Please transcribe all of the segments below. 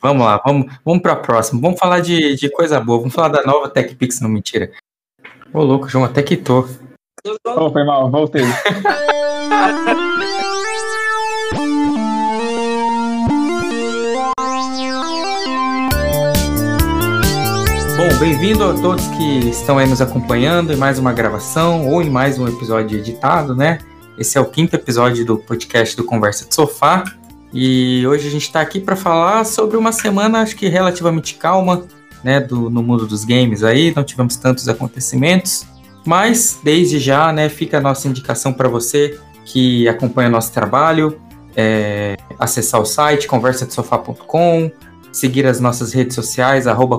Vamos lá, vamos, vamos pra próxima. Vamos falar de, de coisa boa. Vamos falar da nova TechPix, não mentira. Ô, louco, João, até quitou. Oh, foi mal, voltei. Bom, bem-vindo a todos que estão aí nos acompanhando em mais uma gravação ou em mais um episódio editado, né? Esse é o quinto episódio do podcast do Conversa de Sofá. E hoje a gente está aqui para falar sobre uma semana, acho que relativamente calma, né, do, no mundo dos games aí. Não tivemos tantos acontecimentos, mas desde já, né, fica a nossa indicação para você que acompanha nosso trabalho, é, acessar o site conversadesofá.com, seguir as nossas redes sociais, arroba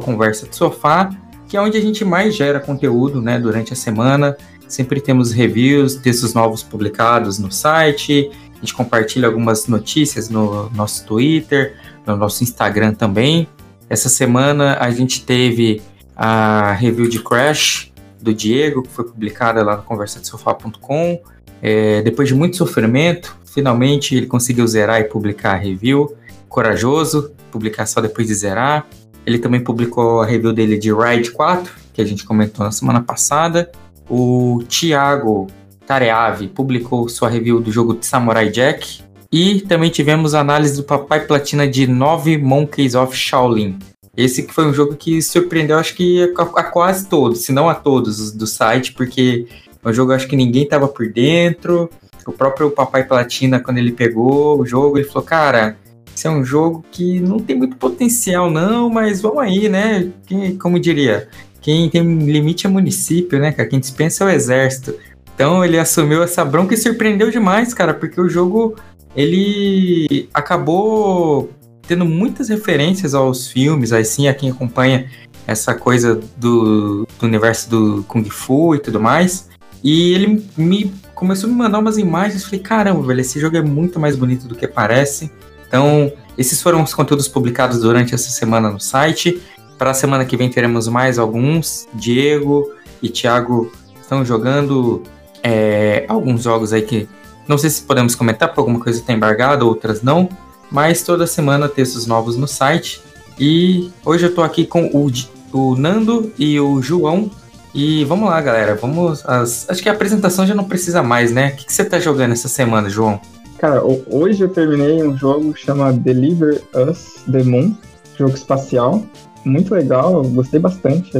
que é onde a gente mais gera conteúdo né, durante a semana. Sempre temos reviews, textos novos publicados no site, a gente compartilha algumas notícias no nosso Twitter, no nosso Instagram também. Essa semana a gente teve a review de Crash do Diego, que foi publicada lá no conversadesofá.com. É, depois de muito sofrimento, finalmente ele conseguiu zerar e publicar a review. Corajoso, publicar só depois de zerar. Ele também publicou a review dele de Ride 4, que a gente comentou na semana passada. O Thiago Tareave publicou sua review do jogo Samurai Jack. E também tivemos a análise do Papai Platina de 9 Monkeys of Shaolin. Esse que foi um jogo que surpreendeu, acho que a, a quase todos, se não a todos do site, porque é um jogo acho que ninguém estava por dentro. O próprio Papai Platina, quando ele pegou o jogo, ele falou, cara, esse é um jogo que não tem muito potencial, não, mas vamos aí, né? Quem, como diria, quem tem limite é município, né, cara? Quem dispensa é o exército. Então ele assumiu essa bronca e surpreendeu demais, cara, porque o jogo ele acabou tendo muitas referências aos filmes, assim, a quem acompanha essa coisa do, do universo do Kung Fu e tudo mais. E ele me começou a me mandar umas imagens, falei, caramba, velho, esse jogo é muito mais bonito do que parece. Então, esses foram os conteúdos publicados durante essa semana no site. Para a semana que vem teremos mais alguns. Diego e Thiago estão jogando é, alguns jogos aí que não sei se podemos comentar, porque alguma coisa está embargada, outras não. Mas toda semana textos novos no site. E hoje eu estou aqui com o, o Nando e o João. E vamos lá, galera. Vamos. As, acho que a apresentação já não precisa mais, né? O que, que você está jogando essa semana, João? Cara, hoje eu terminei um jogo que chama Deliver Us The Moon, jogo espacial. Muito legal, gostei bastante.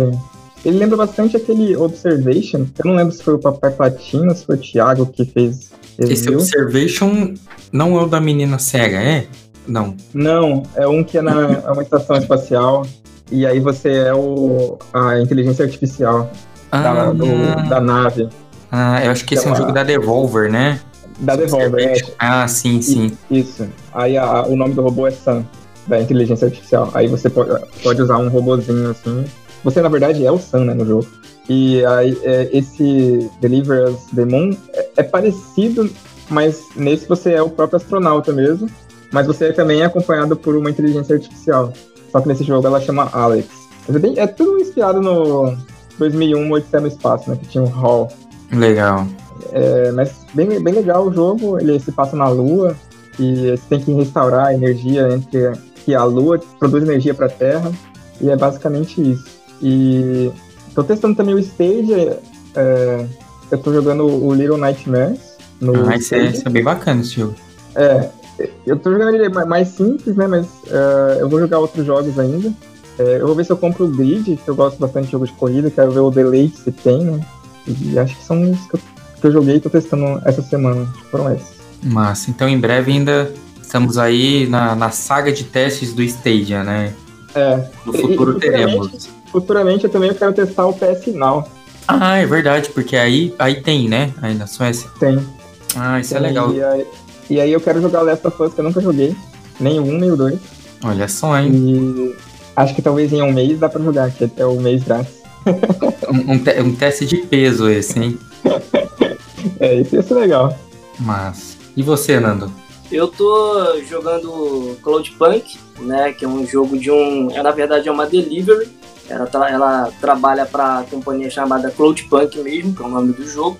Ele lembra bastante aquele Observation. Eu não lembro se foi o Papai Platina, se foi o Thiago que fez. Esse Observation não é o da menina cega, é? Não. Não, é um que é, na, é uma estação espacial. E aí você é o, a inteligência artificial ah, da, do, da nave. Ah, eu acho que esse é um jogo da Devolver, né? Da Devolver, é. Ah, sim, sim. Isso. Aí a, o nome do robô é Sam, da inteligência artificial. Aí você pode, pode usar um robozinho assim. Você, na verdade, é o Sam, né, no jogo. E aí, é, esse Deliver Us the Moon é, é, parecido, mas nesse você é o próprio astronauta mesmo. Mas você é também acompanhado por uma inteligência artificial. Só que nesse jogo ela chama Alex. É, é tudo inspirado no 2001 Odisseia no Espaço, né? Que tinha um Hall. Legal. É, mas bem, bem legal o jogo, ele se passa na Lua e você tem que restaurar a energia entre que a Lua produz energia para a Terra e é basicamente isso. E estou testando também o Stage, é, eu estou jogando o Little Nightmares. No ah, isso é, isso é, bem bacana esse jogo. É, eu estou jogando ele mais simples, né? Mas uh, eu vou jogar outros jogos ainda. É, eu vou ver se eu compro o Grid, que eu gosto bastante de jogos de corrida, quero ver o delay que tem, né? E acho que são os que eu que eu joguei e tô testando essa semana. Foram esses. Massa. Então em breve ainda estamos aí na, na saga de testes do Stadia, né? É. No futuro e, teremos. Futuramente eu também quero testar o PS Now. Ah, é verdade, porque aí, aí tem, né? Aí na Suécia. Tem. Ah, isso é tem, é legal. E aí, e aí, eu quero jogar Last of Us, que eu nunca joguei. Nem o um, nem o dois. Olha só, hein? E acho que talvez em um mês dá pra jogar, que é o mês grátis. um, um, te um teste de peso esse, hein? É, isso ia ser legal. Mas. E você, Nando? Eu tô jogando Cloudpunk, né? Que é um jogo de um. É, na verdade, é uma delivery. Ela, tra ela trabalha para a companhia chamada Cloudpunk mesmo, que é o nome do jogo.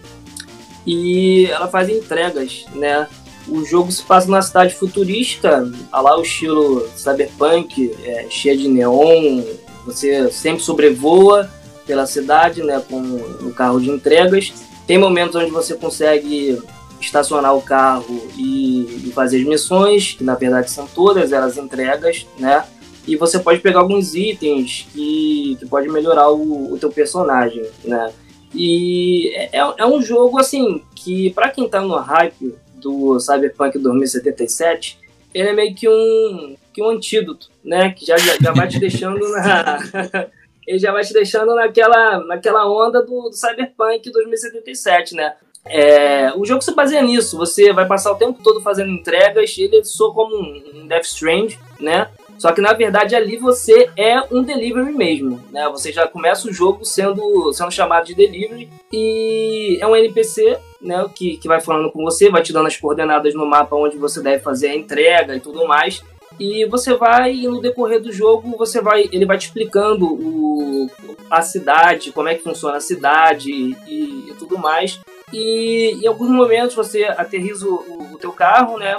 E ela faz entregas, né? O jogo se passa na cidade futurística, a lá o estilo cyberpunk, é, cheia de neon. Você sempre sobrevoa pela cidade, né, com um carro de entregas. Tem momentos onde você consegue estacionar o carro e, e fazer as missões, que na verdade são todas elas entregas, né? E você pode pegar alguns itens que, que pode melhorar o, o teu personagem, né? E é, é, é um jogo, assim, que para quem tá no hype do Cyberpunk 2077, ele é meio que um, que um antídoto, né? Que já, já, já vai te deixando na... ele já vai te deixando naquela, naquela onda do, do Cyberpunk 2077, né? É, o jogo se baseia nisso, você vai passar o tempo todo fazendo entregas, ele soa como um Death Strange, né? Só que na verdade ali você é um delivery mesmo, né? Você já começa o jogo sendo, sendo chamado de delivery e é um NPC, né? Que, que vai falando com você, vai te dando as coordenadas no mapa onde você deve fazer a entrega e tudo mais. E você vai, e no decorrer do jogo, você vai, ele vai te explicando o, a cidade, como é que funciona a cidade e, e tudo mais. E em alguns momentos você aterriza o, o teu carro, né?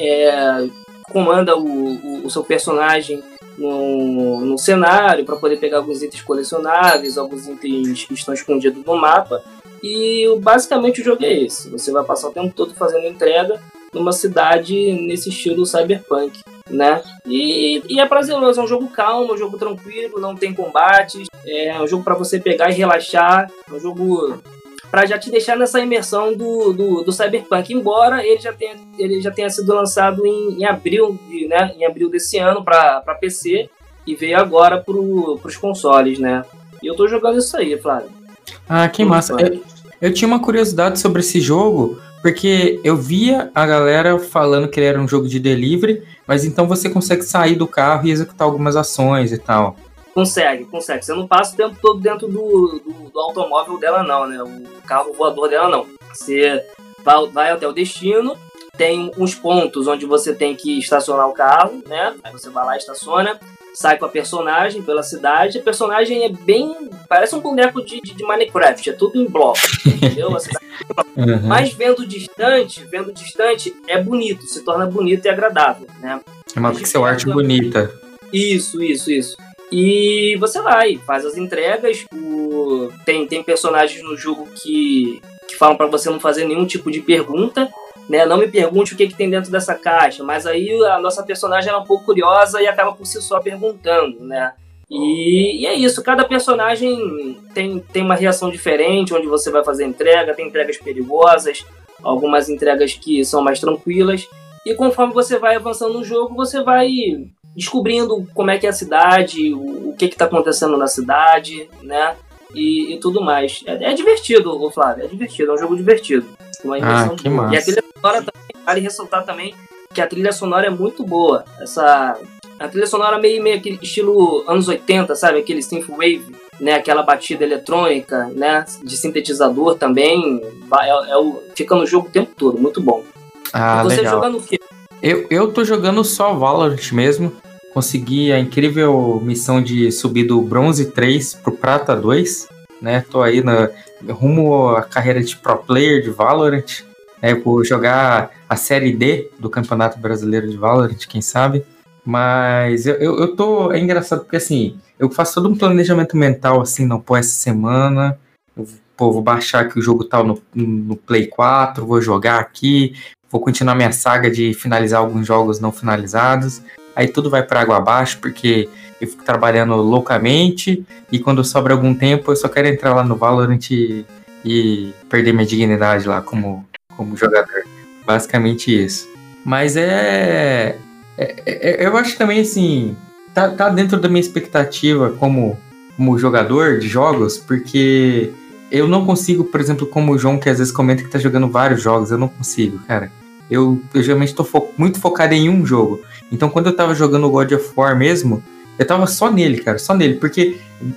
É, comanda o, o, o seu personagem no, no cenário para poder pegar alguns itens colecionáveis, alguns itens que estão escondidos no mapa. E basicamente o jogo é esse. Você vai passar o tempo todo fazendo entrega numa cidade nesse estilo cyberpunk, né? E, e é prazeroso, é um jogo calmo, é um jogo tranquilo, não tem combates, é um jogo para você pegar e relaxar, é um jogo para já te deixar nessa imersão do, do, do, Cyberpunk, embora ele já tenha, ele já tenha sido lançado em, em abril, né, em abril desse ano para PC e veio agora para os consoles, né? E eu tô jogando isso aí, Flávio. Ah, que massa. Eu, eu tinha uma curiosidade sobre esse jogo, porque eu via a galera falando que ele era um jogo de delivery, mas então você consegue sair do carro e executar algumas ações e tal. Consegue, consegue. Você não passa o tempo todo dentro do, do, do automóvel dela, não, né? O carro voador dela, não. Você vai, vai até o destino, tem uns pontos onde você tem que estacionar o carro, né? Aí você vai lá, estaciona, sai com a personagem pela cidade. A personagem é bem. parece um boneco de, de, de Minecraft, é tudo em bloco, entendeu? uhum. Mas vendo distante, vendo distante, é bonito, se torna bonito e agradável, né? É uma pixel art bonita. Isso, isso, isso. E você vai, faz as entregas. O... Tem, tem personagens no jogo que, que falam para você não fazer nenhum tipo de pergunta. Né? Não me pergunte o que, que tem dentro dessa caixa, mas aí a nossa personagem é um pouco curiosa e acaba por si só perguntando, né? E, e, é isso, cada personagem tem, tem uma reação diferente, onde você vai fazer entrega, tem entregas perigosas, algumas entregas que são mais tranquilas. E conforme você vai avançando no jogo, você vai descobrindo como é que é a cidade, o, o que está acontecendo na cidade, né? E, e tudo mais. É, é, divertido, o Flávio, é divertido, é um jogo divertido. Uma ah, que massa. E a trilha sonora também, vale ressaltar também que a trilha sonora é muito boa. Essa a trilha sonora meio meio aquele estilo anos 80, sabe? Aquele synthwave, né? Aquela batida eletrônica, né? De sintetizador também. É, é o, fica no jogo o tempo todo, muito bom. Ah, e você legal. jogando o? Eu, eu tô jogando só Valorant mesmo. Consegui a incrível missão de subir do bronze 3 pro prata 2. Né? Tô aí na, rumo à carreira de pro player de Valorant. Né? Vou jogar a série D do Campeonato Brasileiro de Valorant, quem sabe. Mas eu, eu, eu tô. É engraçado porque assim, eu faço todo um planejamento mental assim, não, pô, essa semana. Eu, pô, vou baixar aqui o jogo tal no, no Play 4, vou jogar aqui, vou continuar minha saga de finalizar alguns jogos não finalizados. Aí tudo vai para água abaixo, porque eu fico trabalhando loucamente e quando sobra algum tempo eu só quero entrar lá no Valorant e, e perder minha dignidade lá como, como jogador. Basicamente isso. Mas é, é, é, Eu acho também assim. Tá, tá dentro da minha expectativa como, como jogador de jogos, porque eu não consigo, por exemplo, como o João que às vezes comenta que tá jogando vários jogos, eu não consigo, cara. Eu, eu geralmente estou fo muito focado em um jogo. Então, quando eu tava jogando God of War mesmo, eu tava só nele, cara, só nele. Porque,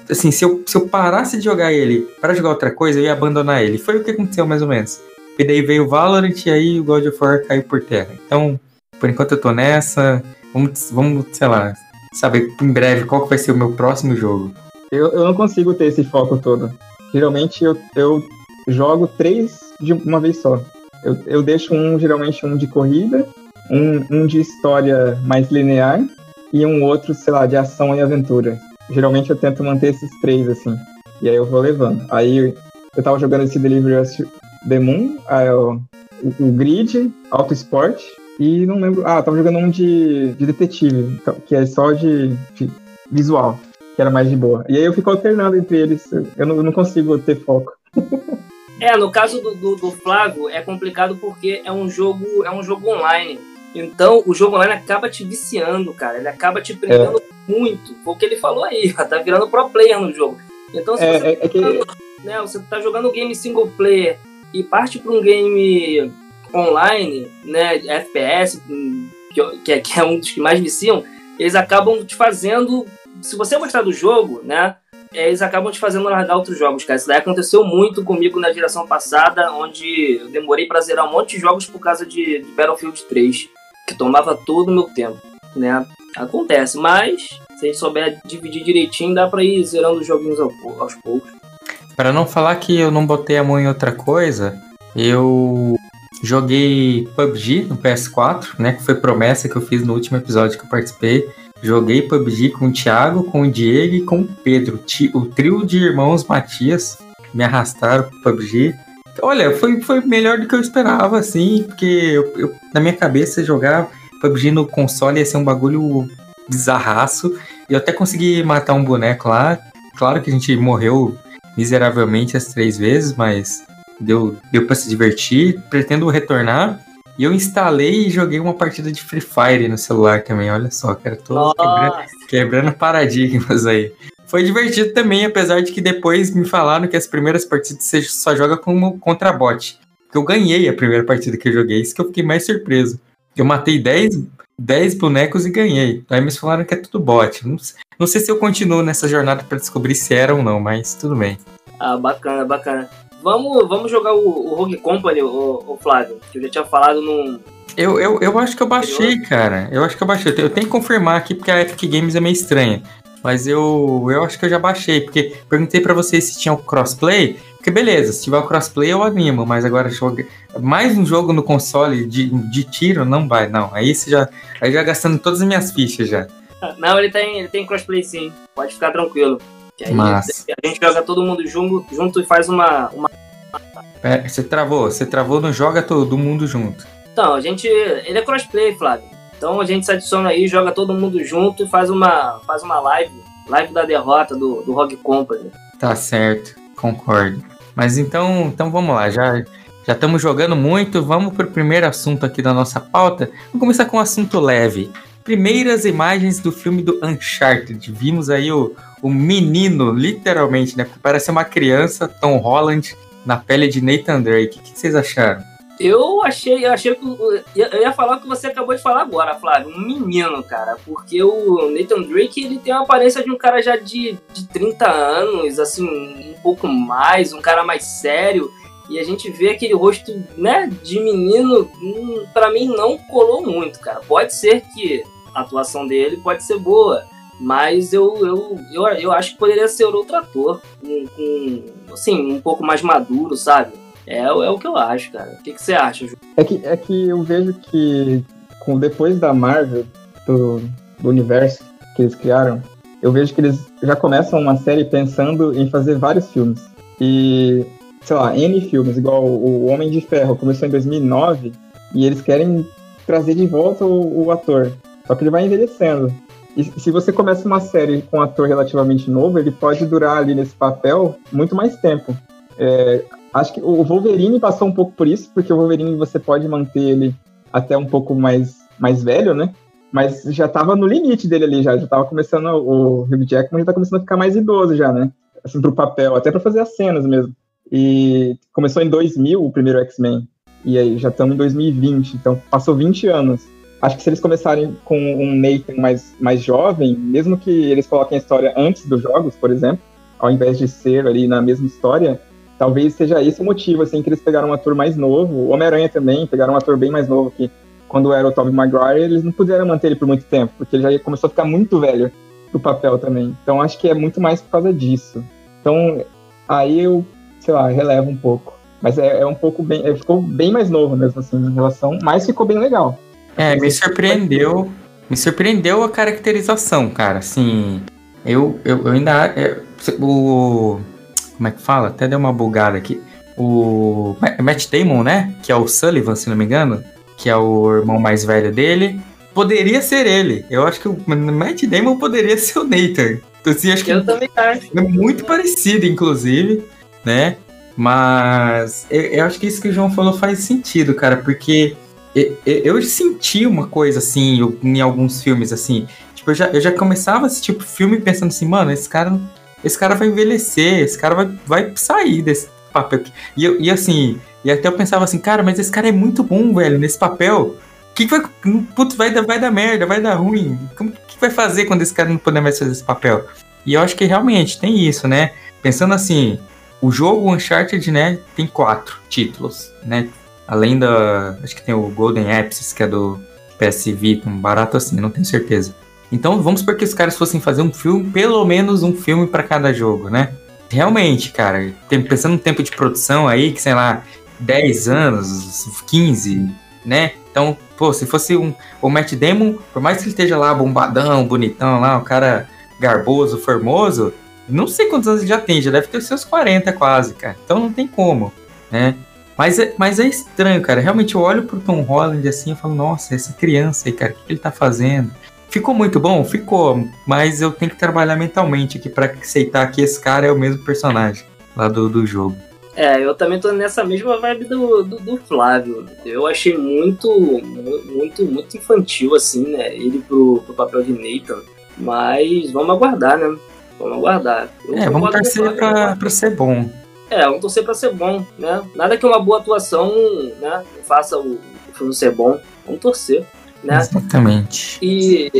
assim, se eu, se eu parasse de jogar ele para jogar outra coisa, eu ia abandonar ele. Foi o que aconteceu, mais ou menos. E daí veio o Valorant e aí o God of War caiu por terra. Então, por enquanto eu tô nessa. Vamos, vamos sei lá, saber em breve qual que vai ser o meu próximo jogo. Eu, eu não consigo ter esse foco todo. Geralmente eu, eu jogo três de uma vez só. Eu, eu deixo um, geralmente, um de corrida, um, um de história mais linear e um outro, sei lá, de ação e aventura. Geralmente eu tento manter esses três, assim. E aí eu vou levando. Aí eu tava jogando esse Delivery The Moon, aí eu, o, o Grid, Auto Sport, e não lembro. Ah, tava jogando um de, de detetive, então, que é só de, de, visual, que era mais de boa. E aí eu fico alternando entre eles. Eu não, eu não consigo ter foco. é, no caso do, do, do, Flávio é complicado porque é um jogo, é um jogo online. Então o jogo online acaba te viciando, cara. Ele acaba te prendendo é. muito. Foi o que ele falou aí, tá virando pro player no jogo. Então se é, você, é, é que... tá, né, você tá jogando game single player e parte para um game online, né, FPS, que, é, que é um dos que mais viciam, eles acabam te fazendo. Se você gostar do jogo, né? Eles acabam te fazendo largar outros jogos, cara. Isso daí aconteceu muito comigo na geração passada, onde eu demorei pra zerar um monte de jogos por causa de, de Battlefield 3, que tomava todo o meu tempo, né? Acontece, mas se a gente souber dividir direitinho, dá pra ir zerando os joguinhos aos poucos. Para não falar que eu não botei a mão em outra coisa, eu Joguei PUBG no PS4, né? Que foi promessa que eu fiz no último episódio que eu participei. Joguei PUBG com o Thiago, com o Diego e com o Pedro. O trio de irmãos Matias me arrastaram pro PUBG. Olha, foi, foi melhor do que eu esperava, assim, porque eu, eu, na minha cabeça jogar PUBG no console ia ser um bagulho bizarraço. E eu até consegui matar um boneco lá. Claro que a gente morreu miseravelmente as três vezes, mas deu, deu para se divertir. Pretendo retornar. E eu instalei e joguei uma partida de Free Fire no celular também. Olha só, cara, tô quebrando, quebrando paradigmas aí. Foi divertido também, apesar de que depois me falaram que as primeiras partidas você só joga como contra bot. Eu ganhei a primeira partida que eu joguei, isso que eu fiquei mais surpreso. Eu matei 10, 10 bonecos e ganhei. Aí me falaram que é tudo bot. Não, não sei se eu continuo nessa jornada para descobrir se era ou não, mas tudo bem. Ah, bacana, bacana. Vamos, vamos jogar o, o Rogue Company, o, o Flávio, que eu já tinha falado no. Eu, eu, eu acho que eu baixei, cara. Eu acho que eu baixei. Eu tenho que confirmar aqui porque a Epic Games é meio estranha. Mas eu, eu acho que eu já baixei, porque perguntei para vocês se tinha o crossplay. Porque beleza, se tiver o crossplay eu animo, mas agora joga mais um jogo no console de, de tiro não vai, não. Aí você já, aí já gastando todas as minhas fichas já. Não, ele tem, ele tem crossplay sim. Pode ficar tranquilo. Que aí Mas... a gente joga todo mundo junto, junto e faz uma. uma... É, você travou, você travou no Joga Todo Mundo Junto. Então, a gente. Ele é crossplay, Flávio. Então a gente se adiciona aí, joga todo mundo junto e faz uma, faz uma live. Live da derrota do, do Rock Company. Tá certo, concordo. Mas então, então vamos lá, já já estamos jogando muito, vamos para o primeiro assunto aqui da nossa pauta. Vamos começar com um assunto leve. Primeiras imagens do filme do Uncharted. Vimos aí o, o menino, literalmente, né? Parece uma criança, Tom Holland, na pele de Nathan Drake. O que, vocês acharam? Eu achei, eu achei que. Eu ia falar o que você acabou de falar agora, Flávio. Um menino, cara. Porque o Nathan Drake, ele tem a aparência de um cara já de, de 30 anos, assim, um pouco mais, um cara mais sério. E a gente vê aquele rosto, né, de menino, hum, para mim não colou muito, cara. Pode ser que a atuação dele pode ser boa, mas eu, eu, eu, eu acho que poderia ser outro ator, com assim, um pouco mais maduro, sabe? É, é o que eu acho, cara. O que, que você acha, Ju? É que, é que eu vejo que com, depois da Marvel, do, do universo que eles criaram, eu vejo que eles já começam uma série pensando em fazer vários filmes. E, sei lá, N filmes, igual o Homem de Ferro, começou em 2009, e eles querem trazer de volta o, o ator. Só que ele vai envelhecendo. E se você começa uma série com um ator relativamente novo, ele pode durar ali nesse papel muito mais tempo. É, acho que o Wolverine passou um pouco por isso, porque o Wolverine você pode manter ele até um pouco mais, mais velho, né? Mas já estava no limite dele ali, já. Já tava começando, o Hugh Jackman já tá começando a ficar mais idoso já, né? Assim, pro papel, até para fazer as cenas mesmo. E começou em 2000 o primeiro X-Men. E aí já estamos em 2020, então passou 20 anos acho que se eles começarem com um Nathan mais, mais jovem, mesmo que eles coloquem a história antes dos jogos, por exemplo, ao invés de ser ali na mesma história, talvez seja esse o motivo, assim, que eles pegaram um ator mais novo. Homem-Aranha também, pegaram um ator bem mais novo que quando era o Tobey Maguire, eles não puderam manter ele por muito tempo, porque ele já começou a ficar muito velho pro papel também. Então acho que é muito mais por causa disso. Então aí eu, sei lá, relevo um pouco. Mas é, é um pouco bem. é, ficou bem mais novo mesmo, assim, em relação. Mas ficou bem legal. É, me surpreendeu. Me surpreendeu a caracterização, cara. Assim, eu, eu, eu ainda. é, o. Como é que fala? Até deu uma bugada aqui. O Ma- Matt Damon, né? Que é o Sullivan, se não me engano. Que é o irmão mais velho dele. Poderia ser ele. Eu acho que o Matt Damon poderia ser o Nathan. Então, assim, acho que Eu também acho. é muito parecido, inclusive, né? Mas eu, eu acho que isso que o João falou faz sentido, cara, porque eu, senti uma coisa assim em alguns filmes, assim. Tipo, eu já, eu já começava a assistir filme pensando assim, mano, esse cara, esse cara vai envelhecer, esse cara vai, vai sair desse papel. E, eu, e assim, e até eu pensava assim, cara, mas esse cara é muito bom, velho, nesse papel. Que, que vai. Vai dar, vai dar merda, vai dar ruim. Como que vai fazer quando esse cara não puder mais fazer esse papel? E eu acho que realmente tem isso, né? Pensando assim, o jogo Uncharted, né, tem quatro títulos, né? Além da. Acho que tem o Golden Apps, que é do PS Vita, um barato assim, não tenho certeza. Então vamos supor que os caras fossem fazer um filme, pelo menos um filme pra cada jogo, né? Realmente, cara, pensando no tempo de produção aí, que sei lá, 10 anos, 15, né? Então, pô, se fosse um, o Matt Damon, por mais que ele esteja lá bombadão, bonitão lá, o cara garboso, formoso, não sei quantos anos ele já tem, já deve ter os seus 40 quase, cara. Então não tem como, né? Mas é, mas é estranho, cara. Realmente eu olho pro Tom Holland assim e falo, nossa, essa criança aí, cara, o que ele tá fazendo? Ficou muito bom? Ficou, mas eu tenho que trabalhar mentalmente aqui pra aceitar que esse cara é o mesmo personagem lá do, do jogo. É, eu também tô nessa mesma vibe do, do, do Flávio. Eu achei muito, mu- muito, muito infantil, assim, né? Ele pro, pro papel de Nathan. Mas vamos aguardar, né? Vamos aguardar. Eu É, vamos torcer pra, pra ser bom. É, vamos torcer pra ser bom, né? Nada que uma boa atuação, né? Faça o, o filme ser bom. Vamos torcer, né? Exatamente. E,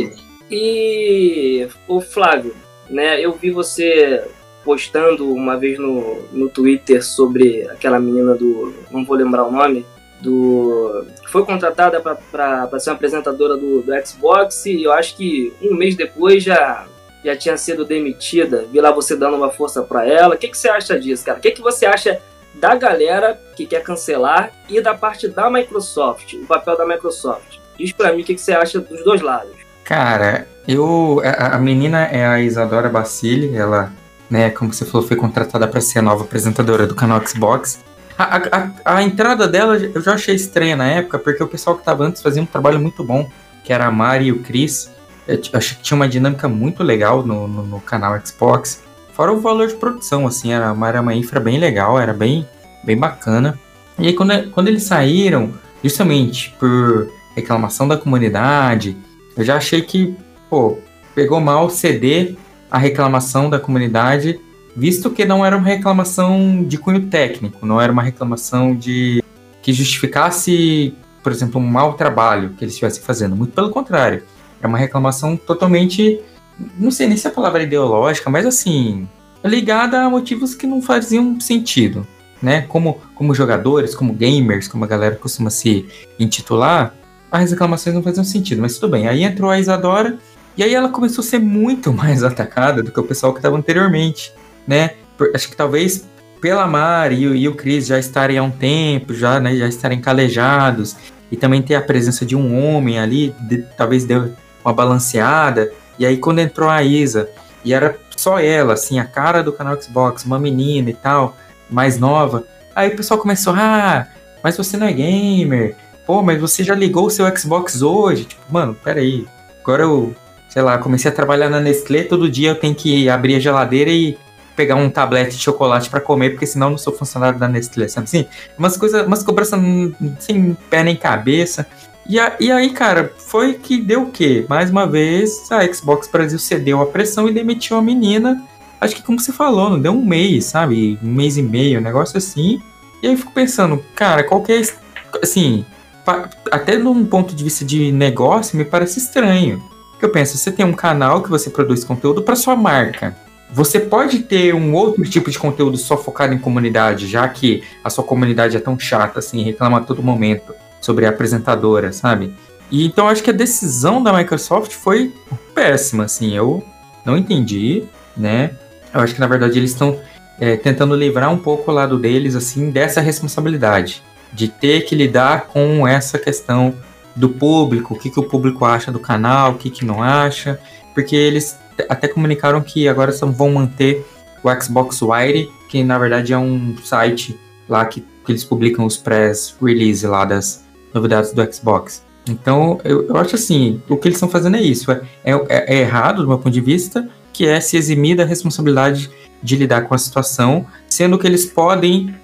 e o Flávio, né? Eu vi você postando uma vez no, no Twitter sobre aquela menina do. Não vou lembrar o nome. Do. foi contratada para ser uma apresentadora do, do Xbox e eu acho que um mês depois já, já tinha sido demitida. Vi lá você dando uma força para ela. O que, que você acha disso, cara? O que, que você acha da galera que quer cancelar e da parte da Microsoft, o papel da Microsoft? Diz pra mim o que, que você acha dos dois lados. Cara, eu. A, menina é a Isadora Bacilli, ela, né, como você falou, foi contratada para ser a nova apresentadora do canal Xbox. A, a, a- a entrada dela eu já achei estranha na época, porque o pessoal que tava antes fazia um trabalho muito bom, que era a Mari e o Chris. Eu acho que tinha uma dinâmica muito legal no, no, no canal Xbox. Fora o valor de produção, assim, era uma, era uma infra bem legal, era bem, bem bacana. E aí, quando, quando eles saíram, justamente por reclamação da comunidade, eu já achei que, pô, pegou mal ceder a reclamação da comunidade, visto que não era uma reclamação de cunho técnico, não era uma reclamação de que justificasse, por exemplo, um mau trabalho que eles estivessem fazendo. Muito pelo contrário, é uma reclamação totalmente, não sei nem se a palavra é ideológica, mas assim, ligada a motivos que não faziam sentido, né? Como, como jogadores, como gamers, como a galera costuma se intitular, as reclamações não faziam sentido, mas tudo bem. Aí entrou a Isadora e aí ela começou a ser muito mais atacada do que o pessoal que estava anteriormente, né? Por- acho que talvez pela Mari e, o- e o Chris já estarem há um tempo, já, né, já estarem calejados, e também ter a presença de um homem ali, de- talvez deu uma balanceada. E aí quando entrou a Isa, e era só ela, assim, a cara do canal Xbox, uma menina e tal, mais nova, aí o pessoal começou, ah, mas você não é gamer, pô, mas você já ligou o seu Xbox hoje? Tipo, mano, peraí. Agora eu, sei lá, comecei a trabalhar na Nestlé, todo dia eu tenho que abrir a geladeira e pegar um tablete de chocolate pra comer, porque senão eu não sou funcionário da Nestlé, sabe assim? Umas coisas, umas cobranças hum, sem pé nem cabeça. E, a- e aí, cara, foi que deu o quê? Mais uma vez, a Xbox Brasil cedeu a pressão e demitiu a menina. Acho que como você falou, não deu um mês, sabe? Um mês e meio, um negócio assim. E aí eu fico pensando, cara, qualquer. Assim, pa- até num ponto de vista de negócio, me parece estranho. Porque eu penso, você tem um canal que você produz conteúdo para sua marca. Você pode ter um outro tipo de conteúdo só focado em comunidade, já que a sua comunidade é tão chata, assim, reclama a todo momento sobre a apresentadora, sabe? E então acho que a decisão da Microsoft foi péssima, assim, eu não entendi, né? Eu acho que na verdade eles estão é, tentando livrar um pouco o lado deles, assim, dessa responsabilidade de ter que lidar com essa questão do público, o que, que o público acha do canal, o que, que não acha, porque eles até comunicaram que agora vão manter o Xbox Wire, que na verdade é um site lá que, que eles publicam os press release lá das novidades do Xbox. Então, eu, eu acho assim, o que eles estão fazendo é isso. É, é, é, errado, do meu ponto de vista, que é se eximir da responsabilidade de lidar com a situação, sendo que eles podem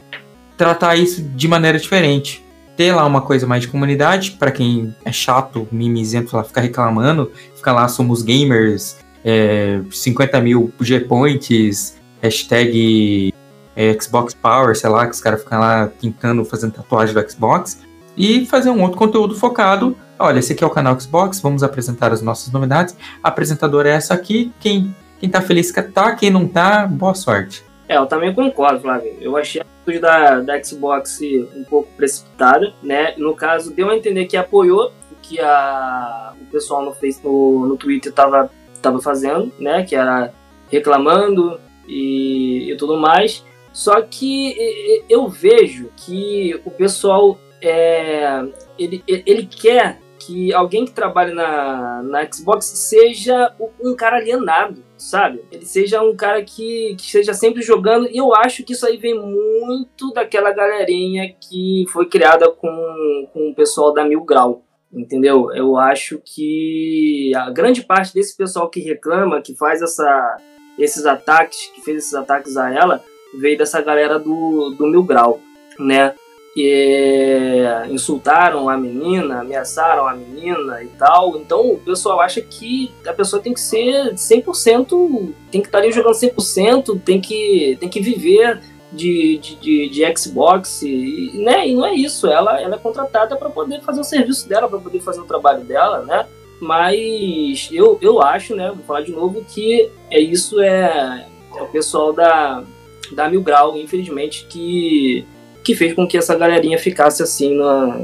tratar isso de maneira diferente. Ter lá uma coisa mais de comunidade, para quem é chato, mimizento lá, ficar reclamando, ficar lá, somos gamers, é, 50 mil G-Points, hashtag é, Xbox Power, sei lá, que os caras ficam lá pintando, fazendo tatuagem do Xbox e fazer um outro conteúdo focado. Olha, esse aqui é o canal Xbox, vamos apresentar as nossas novidades. A apresentadora é essa aqui, quem, quem tá feliz que tá, quem não tá, boa sorte. É, eu também concordo, Flávio. Eu achei a atitude da, da Xbox um pouco precipitada, né? No caso, deu a entender que apoiou o que a, o pessoal no, Facebook, no, no Twitter tava, tava fazendo, né? Que era reclamando e, e tudo mais. Só que eu vejo que o pessoal é, ele, ele quer que alguém que trabalhe na, na Xbox seja um cara alienado, sabe? Ele seja um cara que, que esteja sempre jogando. E eu acho que isso aí vem muito daquela galerinha que foi criada com, com o pessoal da Mil Grau. Entendeu? Eu acho que a grande parte desse pessoal que reclama, que faz essa, esses ataques, que fez esses ataques a ela, veio dessa galera do, do Mil Grau, né? Insultaram a menina, ameaçaram a menina e tal. Então o pessoal acha que a pessoa tem que ser 100%, tem que estar ali jogando 100%, tem que, tem que viver de, de, de, de Xbox, e, né? E não é isso, ela, ela é contratada para poder fazer o serviço dela, para poder fazer o trabalho dela, né? Mas eu, eu acho, né, vou falar de novo, que é isso é, é o pessoal da, da Mil Grau, infelizmente, que que fez com que essa galerinha ficasse assim na,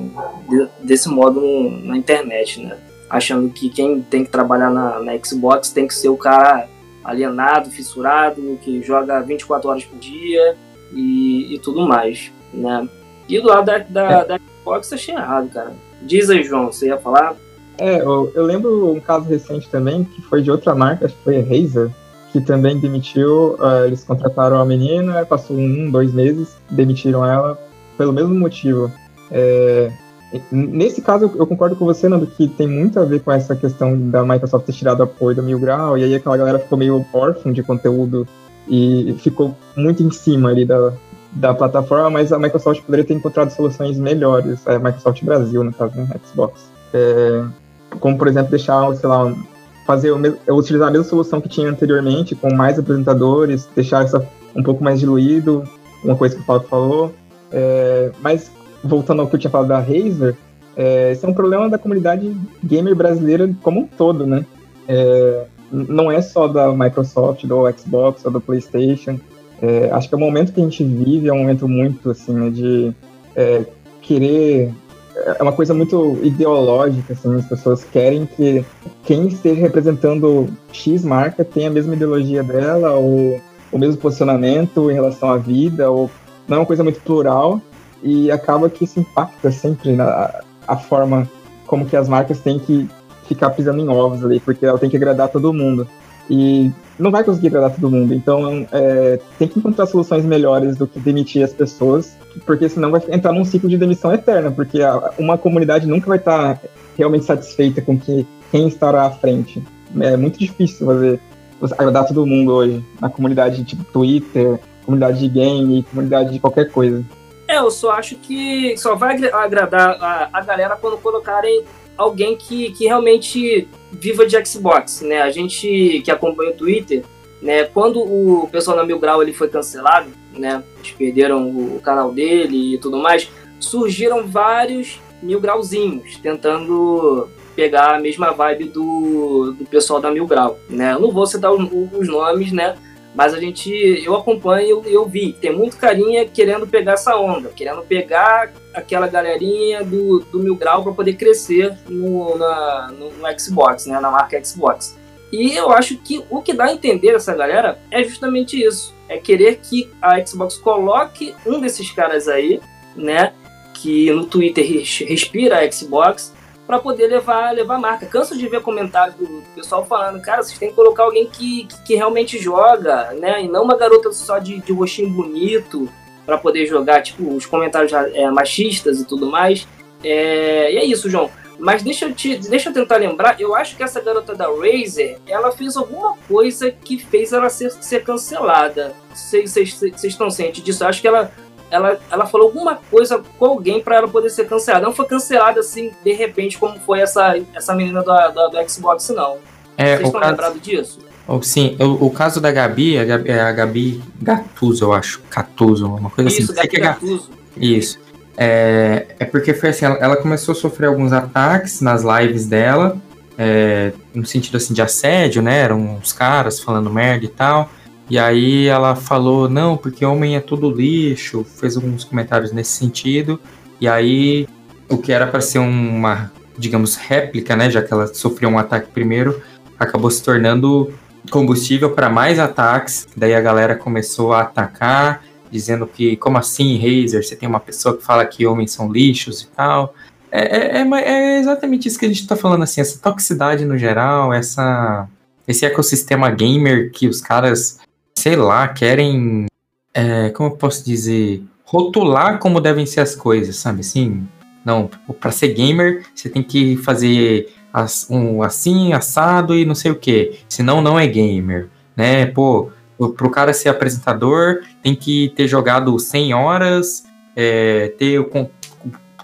desse modo na internet, né? Achando que quem tem que trabalhar na, na, Xbox tem que ser o cara alienado, fissurado, que joga 24 horas por dia e, e tudo mais, né? E do lado da, da, é. da Xbox achei errado, cara. Diz aí, João, você ia falar? É, eu, eu, lembro um caso recente também, que foi de outra marca, acho que foi a Razer, que também demitiu. Uh, eles contrataram a menina, passou um, dois meses, demitiram ela pelo mesmo motivo. É, nesse caso, eu concordo com você, Nando, que tem muito a ver com essa questão da Microsoft ter tirado apoio do Mil Grau, e aí aquela galera ficou meio órfã de conteúdo e ficou muito em cima ali da, da plataforma, mas a Microsoft poderia ter encontrado soluções melhores, a Microsoft Brasil, no caso, né, Xbox. É, como, por exemplo, deixar, sei lá, fazer utilizar a mesma solução que tinha anteriormente, com mais apresentadores, deixar essa um pouco mais diluído, uma coisa que o Paulo falou. É, mas, voltando ao que eu tinha falado da Razer, é, esse é um problema da comunidade gamer brasileira como um todo, né? É, não é só da Microsoft, do Xbox ou do PlayStation. É, acho que é o momento que a gente vive é um momento muito, assim, né, de é, querer é uma coisa muito ideológica, assim, as pessoas querem que quem esteja representando X marca tenha a mesma ideologia dela, ou o mesmo posicionamento em relação à vida, ou não é uma coisa muito plural, e acaba que isso impacta sempre na a forma como que as marcas têm que ficar pisando em ovos ali, porque ela tem que agradar todo mundo. E não vai conseguir agradar todo mundo, então é, tem que encontrar soluções melhores do que demitir as pessoas porque senão vai entrar num ciclo de demissão eterna, porque a, uma comunidade nunca vai estar realmente satisfeita com que, quem estará à frente. É muito difícil fazer agradar todo mundo hoje, na comunidade tipo Twitter, comunidade de game, comunidade de qualquer coisa. É, eu só acho que só vai agradar a, a galera quando colocarem alguém que, que realmente viva de Xbox, né? A gente que acompanha o Twitter, né? Quando o pessoal na Mil Grau ele foi cancelado, né? Eles perderam o canal dele e tudo mais. Surgiram vários mil grauzinhos tentando pegar a mesma vibe do, do pessoal da Mil Grau, né? Eu não vou citar os, os nomes, né? Mas a gente, eu acompanho e eu, eu vi, tem muito carinha querendo pegar essa onda, querendo pegar aquela galerinha do, do Mil Grau para poder crescer no, na, no, no Xbox, né? Na marca Xbox. E eu acho que o que dá a entender essa galera é justamente isso. É querer que a Xbox coloque um desses caras aí, né? Que no Twitter respira a Xbox para poder levar, levar a marca. Canso de ver comentários do, do, pessoal falando, cara, vocês têm que colocar alguém que, que, que realmente joga, né? E não uma garota só de, de rostinho bonito para poder jogar, tipo, os comentários é, machistas e tudo mais. É, e é isso, João. Mas deixa eu, te, deixa eu tentar lembrar, eu acho que essa garota da Razer, ela fez alguma coisa que fez ela ser, ser cancelada. Vocês estão cientes disso? Eu acho que ela ela, ela falou alguma coisa com alguém para ela poder ser cancelada. Não foi cancelada assim, de repente, como foi essa, essa menina do, do, do Xbox, não. É, Vocês estão caso... lembrados disso? Sim, o, o, caso da Gabi, a Gabi, é a Gabi Gattuso, eu acho. Gattuso, uma coisa Isso, assim. Gabi é Gattuso. Isso. É, é porque foi assim, ela, ela, começou a sofrer alguns ataques nas lives dela, é, no sentido assim de assédio, né? Eram uns caras falando merda e tal. E aí ela falou, não, porque homem é tudo lixo, fez alguns comentários nesse sentido. E aí o que era para ser uma, digamos, réplica, né, já que ela sofreu um ataque primeiro, acabou se tornando combustível para mais ataques. Daí a galera começou a atacar, dizendo que, como assim, Razer, você tem uma pessoa que fala que homens são lixos e tal. É, é, é, é exatamente isso que a gente está falando, assim, essa toxicidade no geral, essa, esse ecossistema gamer que os caras sei lá, querem. É, como eu posso dizer? Rotular como devem ser as coisas, sabe? Assim, não, tipo, para ser gamer, você tem que fazer um assim, assado e não sei o que. Senão, não é gamer, né? Pô, pro cara ser apresentador, tem que ter jogado 100 horas, é, ter o,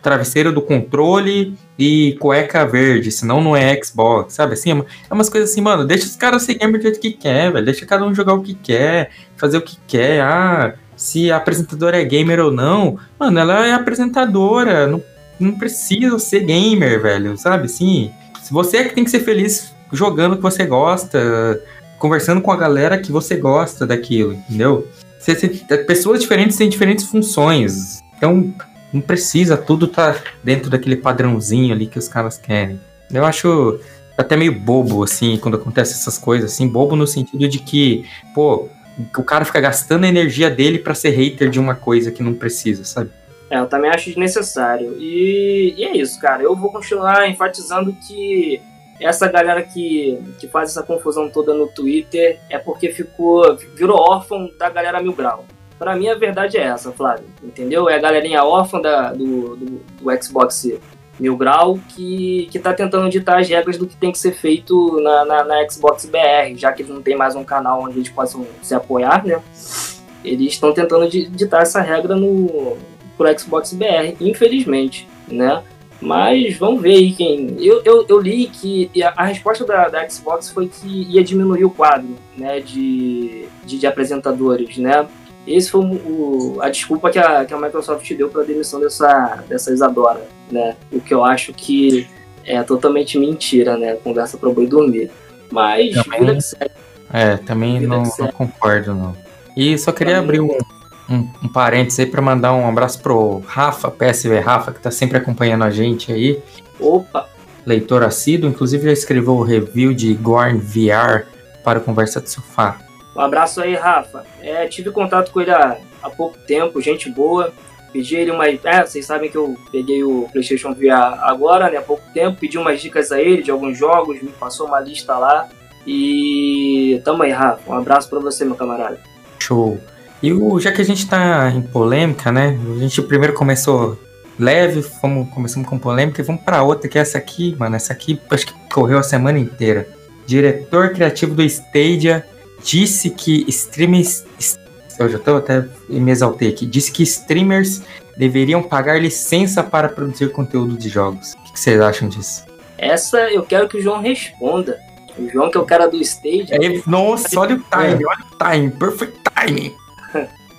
travesseiro do controle e cueca verde, senão não é Xbox, sabe? Assim, é, é umas coisas assim, mano, deixa os caras ser gamer do jeito que quer, velho. Deixa cada um jogar o que quer, fazer o que quer. Ah, se a apresentadora é gamer ou não, mano, ela é apresentadora, não, não precisa ser gamer, velho, sabe? Sim, se você é que tem que ser feliz jogando o que você gosta, conversando com a galera que você gosta daquilo, entendeu? Você, pessoas diferentes têm diferentes funções. Então, não precisa, tudo tá dentro daquele padrãozinho ali que os caras querem. Eu acho até meio bobo, assim, quando acontece essas coisas, assim, bobo no sentido de que, pô, o cara fica gastando a energia dele para ser hater de uma coisa que não precisa, sabe? É, eu também acho desnecessário. E, e é isso, cara. Eu vou continuar enfatizando que essa galera que, que faz essa confusão toda no Twitter é porque ficou virou órfão da galera Mil Grau. Para mim, a verdade é essa, Flávio. Entendeu? É a galerinha órfã da, do, do, do, Xbox Mil Grau que, que tá tentando ditar as regras do que tem que ser feito na, na, na Xbox BR, já que não tem mais um canal onde eles possam se apoiar, né? Eles estão tentando ditar essa regra no pro Xbox BR, infelizmente, né? Mas vamos ver aí quem. Eu, eu, eu li que a, resposta da, da Xbox foi que ia diminuir o quadro né, de, de, de apresentadores, né? Esse foi o, a desculpa que a, que a Microsoft deu para a demissão dessa, dessa Isadora, né? O que eu acho que é totalmente mentira, né? Conversa para boi dormir. Mas também. É, também não, não, concordo, não. E só queria abrir um, um, um parênteses aí para mandar um abraço pro Rafa, PSV Rafa, que tá sempre acompanhando a gente aí. Opa! Leitor assíduo, inclusive já escreveu o review de Gorn VR para o Conversa de Sofá. Um abraço aí, Rafa. É, tive contato com ele há, há pouco tempo, gente boa. Pedi ele uma. É, vocês sabem que eu peguei o PlayStation VR agora, né? Há pouco tempo. Pedi umas dicas a ele de alguns jogos, me passou uma lista lá. E tamo aí, Rafa. Um abraço para você, meu camarada. Show. E o, já que a gente tá em polêmica, né? A gente primeiro começou leve, fomos, começamos com polêmica e vamos para outra, que é essa aqui, mano. Essa aqui acho que correu a semana inteira. Diretor criativo do Stadia disse que streamers. Eu já tô até me exaltei aqui. Disse que streamers deveriam pagar licença para produzir conteúdo de jogos. O que vocês acham disso? Essa eu quero que o João responda. O João, que é o cara do stage. É, nossa, olha o time, é. olha o time, perfect timing.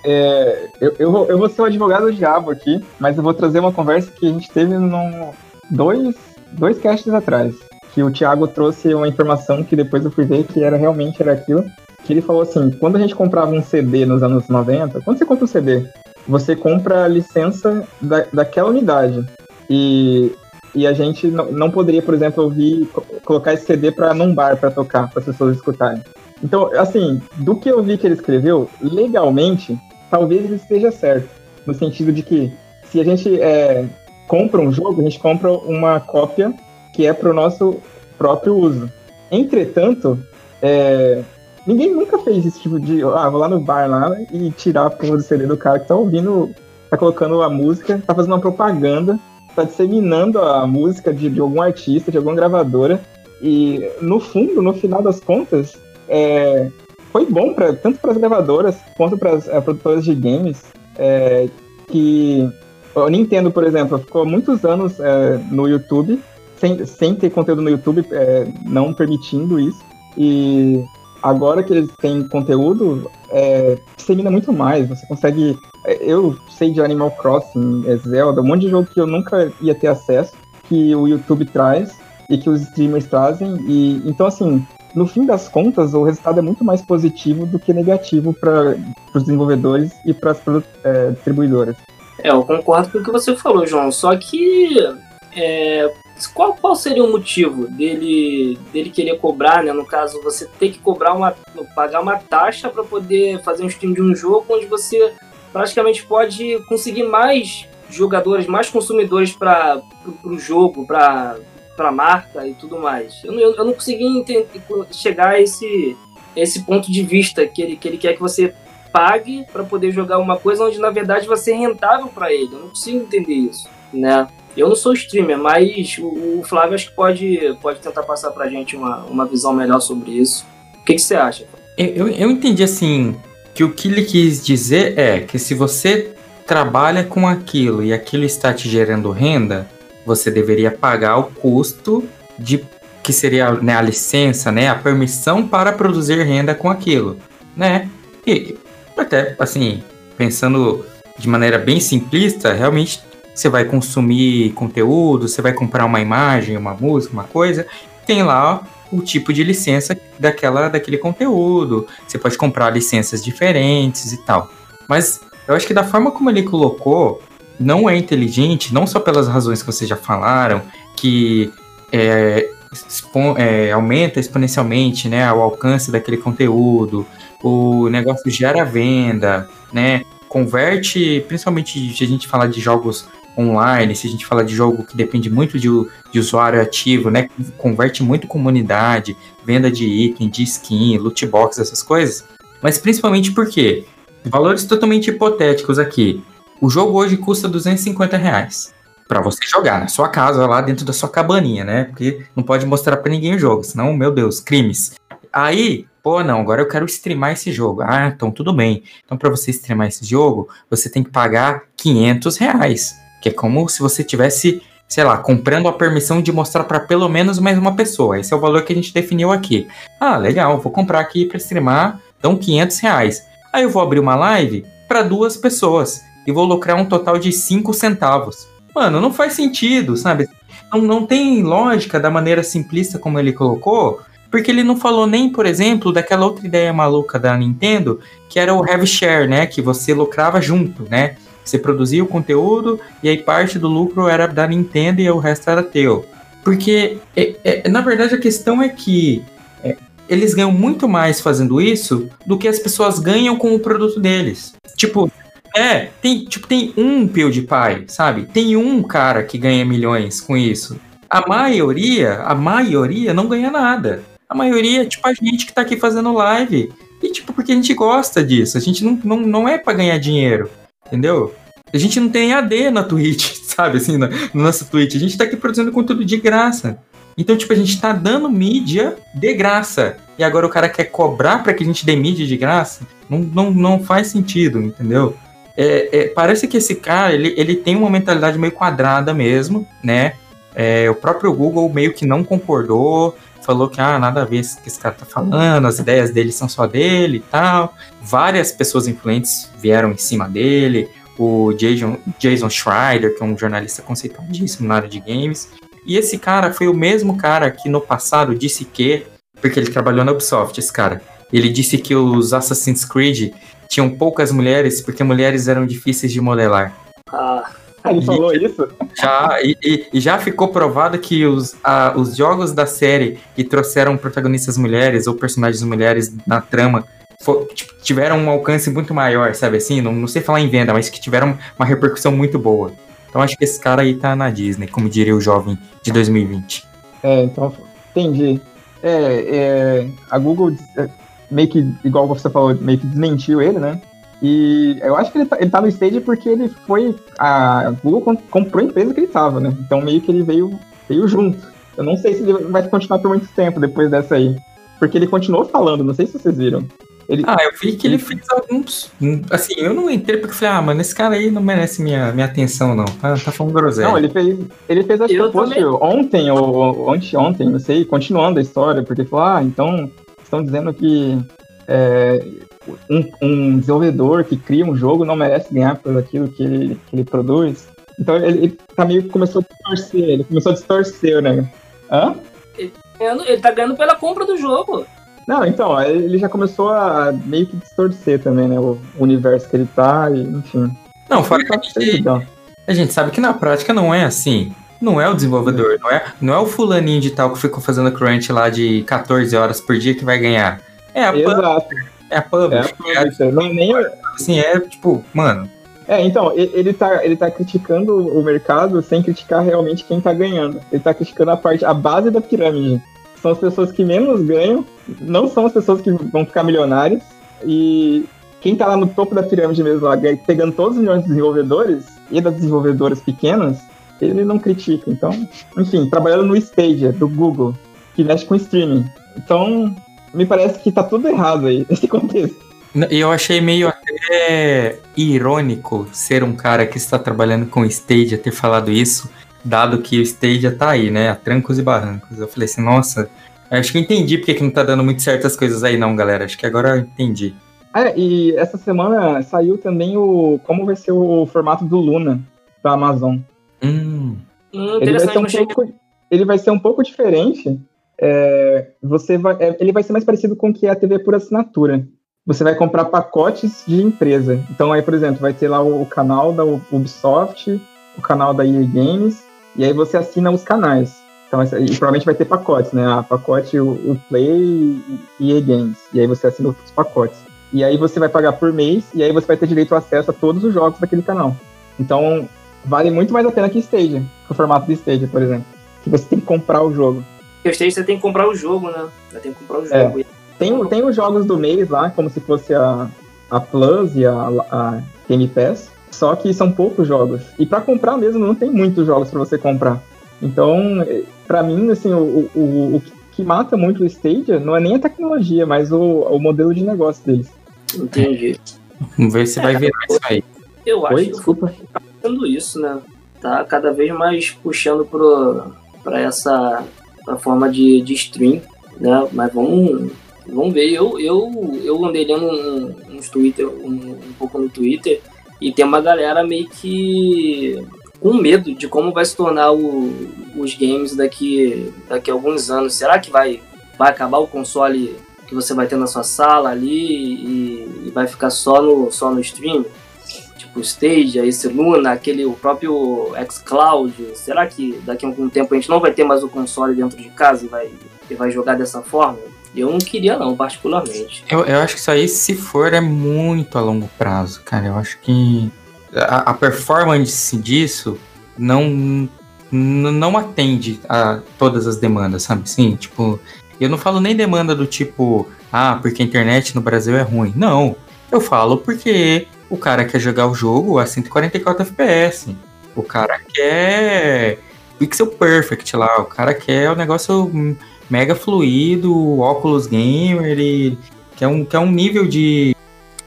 É, eu, eu, vou, eu vou ser o advogado do diabo aqui, mas eu vou trazer uma conversa que a gente teve no, dois, dois casts atrás. Que o Thiago trouxe uma informação que depois eu fui ver que era realmente era aquilo que ele falou assim, quando a gente comprava um CD nos anos 90, quando você compra um CD, você compra a licença da, daquela unidade. E e a gente não poderia, por exemplo, ouvir, colocar esse CD para num bar para tocar, para as pessoas escutarem. Então, assim, do que eu vi que ele escreveu, legalmente, talvez ele esteja certo. No sentido de que se a gente é, compra um jogo, a gente compra uma cópia que é para o nosso próprio uso. Entretanto, é, ninguém nunca fez esse tipo de. Ah, vou lá no bar lá e tirar a porra do CD do cara que tá ouvindo, tá colocando a música, tá fazendo uma propaganda, tá disseminando a música de, de algum artista, de alguma gravadora. E no fundo, no final das contas, é, foi bom pra, tanto para as gravadoras quanto para as é, produtoras de games é, que o Nintendo, por exemplo, ficou muitos anos é, no YouTube sem, sem ter conteúdo no YouTube, é, não permitindo isso. E agora que eles têm conteúdo, é, dissemina muito mais. Você consegue. É, eu sei de Animal Crossing, é, Zelda, um monte de jogo que eu nunca ia ter acesso, que o YouTube traz e que os streamers trazem. E então, assim, no fim das contas, o resultado é muito mais positivo do que negativo para os desenvolvedores e para as é, distribuidoras. É, eu concordo com o que você falou, João. Só que é, qual, qual seria o motivo dele, dele querer cobrar, né? No caso, você ter que cobrar uma. pagar uma taxa para poder fazer um stream de um jogo onde você praticamente pode conseguir mais jogadores, mais consumidores para o jogo, para a marca e tudo mais. Eu, eu, eu não consegui entender, chegar a esse, esse ponto de vista que ele, que ele quer que você pague para poder jogar uma coisa onde na verdade vai ser rentável para ele. Eu não consigo entender isso, né? Eu não sou streamer, mas o, Flávio acho que pode, pode tentar passar pra gente uma, uma visão melhor sobre isso. O que, que você acha? Eu, eu entendi assim que o que ele quis dizer é que se você trabalha com aquilo e aquilo está te gerando renda, você deveria pagar o custo de que seria né, a licença, né, a permissão para produzir renda com aquilo, né? E até assim, pensando de maneira bem simplista, realmente você vai consumir conteúdo, você vai comprar uma imagem, uma música, uma coisa, tem lá o tipo de licença daquela, daquele conteúdo. Você pode comprar licenças diferentes e tal. Mas eu acho que da forma como ele colocou, não é inteligente, não só pelas razões que vocês já falaram, que é, é, aumenta exponencialmente né, o alcance daquele conteúdo, o negócio gera venda, né? Converte, principalmente se a gente falar de jogos online, se a gente fala de jogo que depende muito de, de usuário ativo, né? Converte muito comunidade, venda de item, de skin, loot box, essas coisas. Mas principalmente porque valores totalmente hipotéticos aqui. O jogo hoje custa 250 reais para você jogar na sua casa, lá dentro da sua cabaninha, né? Porque não pode mostrar para ninguém o jogo, senão, meu Deus, crimes. Aí, pô, não, agora eu quero streamar esse jogo. Ah, então tudo bem. Então, para você streamar esse jogo, você tem que pagar 500 reais. Que é como se você tivesse, sei lá, comprando a permissão de mostrar para pelo menos mais uma pessoa. Esse é o valor que a gente definiu aqui. Ah, legal, vou comprar aqui para streamar, então 500 reais. Aí eu vou abrir uma live para duas pessoas e vou lucrar um total de 5 centavos. Mano, não faz sentido, sabe? Não, não tem lógica da maneira simplista como ele colocou, porque ele não falou nem, por exemplo, daquela outra ideia maluca da Nintendo, que era o Heavy Share, né? Que você lucrava junto, né? Você produzia o conteúdo e aí parte do lucro era da Nintendo e o resto era teu. Porque, é, é, na verdade, a questão é que é, eles ganham muito mais fazendo isso do que as pessoas ganham com o produto deles. Tipo, é, tem, tipo, tem um PewDiePie, sabe? Tem um cara que ganha milhões com isso. A maioria, a maioria não ganha nada. A maioria, tipo, a gente que tá aqui fazendo live. E, tipo, porque a gente gosta disso. A gente não, não, não é para ganhar dinheiro. Entendeu? A gente não tem AD na Twitch, sabe? Assim, na, na nossa Twitch. A gente tá aqui produzindo conteúdo de graça. Então, tipo, a gente tá dando mídia de graça. E agora o cara quer cobrar para que a gente dê mídia de graça? Não, não, não faz sentido, entendeu? É, é, parece que esse cara, ele, ele tem uma mentalidade meio quadrada mesmo, né? É, o próprio Google meio que não concordou, falou que ah, nada a ver com que esse cara tá falando, as ideias dele são só dele e tal. Várias pessoas influentes vieram em cima dele, o Jason, Jason Schreider, que é um jornalista conceituadíssimo na área de games. E esse cara foi o mesmo cara que no passado disse que, porque ele trabalhou na Ubisoft, esse cara, ele disse que os Assassin's Creed tinham poucas mulheres porque mulheres eram difíceis de modelar. Ah, Ele falou isso? Já, e, e, e, já ficou provado que os, a, os jogos da série que trouxeram protagonistas mulheres ou personagens mulheres na trama for, tiveram um alcance muito maior, sabe assim? Não, não sei falar em venda, mas que tiveram uma repercussão muito boa. Então acho que esse cara aí tá na Disney, como diria o jovem de 2020. É, então, entendi. É, é a Google é, meio que, igual você falou, meio que desmentiu ele, né? E eu acho que ele tá, ele tá no stage porque ele foi. A Google comprou a empresa que ele tava, né? Então meio que ele veio, veio junto. Eu não sei se ele vai continuar por muito tempo depois dessa aí. Porque ele continuou falando, não sei se vocês viram. Ele... Ah, eu vi que ele fez alguns. Assim, eu não entrei porque falei, ah, mano, esse cara aí não merece minha, minha atenção, não. Tá, tá falando groselha. Não, ele fez. Ele fez acho que post ontem ou ontem, não sei, continuando a história, porque falou, ah, então estão dizendo que é, um, um, desenvolvedor que cria um jogo não merece ganhar por aquilo que ele, que ele produz. Então ele, ele tá meio que começou a distorcer, ele começou a distorcer, né? Hã? Ele, ele tá ganhando pela compra do jogo. Não, então, ele já começou a meio que distorcer também, né? O universo que ele tá, e, enfim. Não, fora que a gente, a gente sabe que na prática não é assim. Não é o desenvolvedor, não é, não é o fulaninho de tal que ficou fazendo crunch lá de 14 horas por dia que vai ganhar. É a Exato. É a publisher. É a publisher. Não, nem... Assim, é tipo, mano... É, então, ele tá, ele tá criticando o mercado sem criticar realmente quem tá ganhando. Ele tá criticando a parte, a base da pirâmide. São as pessoas que menos ganham, não são as pessoas que vão ficar milionárias. E quem tá lá no topo da pirâmide mesmo, lá, pegando todos os milhões de desenvolvedores e das desenvolvedoras pequenas, ele não critica. Então, enfim, trabalhando no Stadia, do Google, que mexe com streaming. Então, me parece que tá tudo errado aí, nesse contexto. Eu achei meio até irônico ser um cara que está trabalhando com Stadia ter falado isso, dado que o Stadia tá aí, né? A trancos e barrancos. Eu falei assim, nossa, acho que eu entendi porque que não tá dando muito certas coisas aí não, galera. Acho que agora eu entendi. É, e essa semana saiu também o como vai ser o formato do Luna da Amazon. Hum. hum ele, vai ser um pouco, ele vai ser um pouco diferente. É, você vai, é, ele vai ser mais parecido com o que é a TV por assinatura. Você vai comprar pacotes de empresa. Então aí, por exemplo, vai ter lá o, o canal da Ubisoft, o canal da EA Games, e aí você assina os canais. Então, e provavelmente vai ter pacotes, né? A pacote, o, o Play e EA Games. E aí você assina os pacotes. E aí você vai pagar por mês, e aí você vai ter direito ao acesso a todos os jogos daquele canal. Então, vale muito mais a pena que Stadia, que o formato de Stadia, por exemplo. Que você tem que comprar o jogo. O Stadia você tem que comprar o jogo, né? Você tem que comprar o é. jogo. É. Tem, tem os jogos do mês lá, como se fosse a, a Plus e a, a Game Pass. Só que são poucos jogos. E para comprar mesmo, não tem muitos jogos para você comprar. Então, para mim, assim, o, o, o que mata muito o Stadia não é nem a tecnologia, mas o, o modelo de negócio deles. Entendi. Vamos ver se vai virar isso aí. Eu acho Oi, que desculpa. tá fazendo isso, né? Tá cada vez mais puxando pro, pra essa pra forma de, de stream, né? Mas vamos, vamos ver. Eu, eu, eu andei lendo uns Twitter, um, um pouco no Twitter, e tem uma galera meio que com medo de como vai se tornar o, os games daqui, daqui a alguns anos. Será que vai, vai acabar o console que você vai ter na sua sala ali e, e vai ficar só no, só no stream? Stage, esse Luna, aquele o próprio xCloud. Será que daqui a algum tempo a gente não vai ter mais o console dentro de casa e vai, e vai jogar dessa forma? Eu não queria não, particularmente. Eu, eu acho que isso aí, se for, é muito a longo prazo, cara. Eu acho que a, a performance disso não não atende a todas as demandas, sabe? Sim, tipo, eu não falo nem demanda do tipo, ah, porque a internet no Brasil é ruim. Não, eu falo porque o cara quer jogar o jogo a 144 FPS. O cara quer pixel perfect lá, o cara quer o negócio mega fluido, óculos gamer, ele quer um, quer um nível de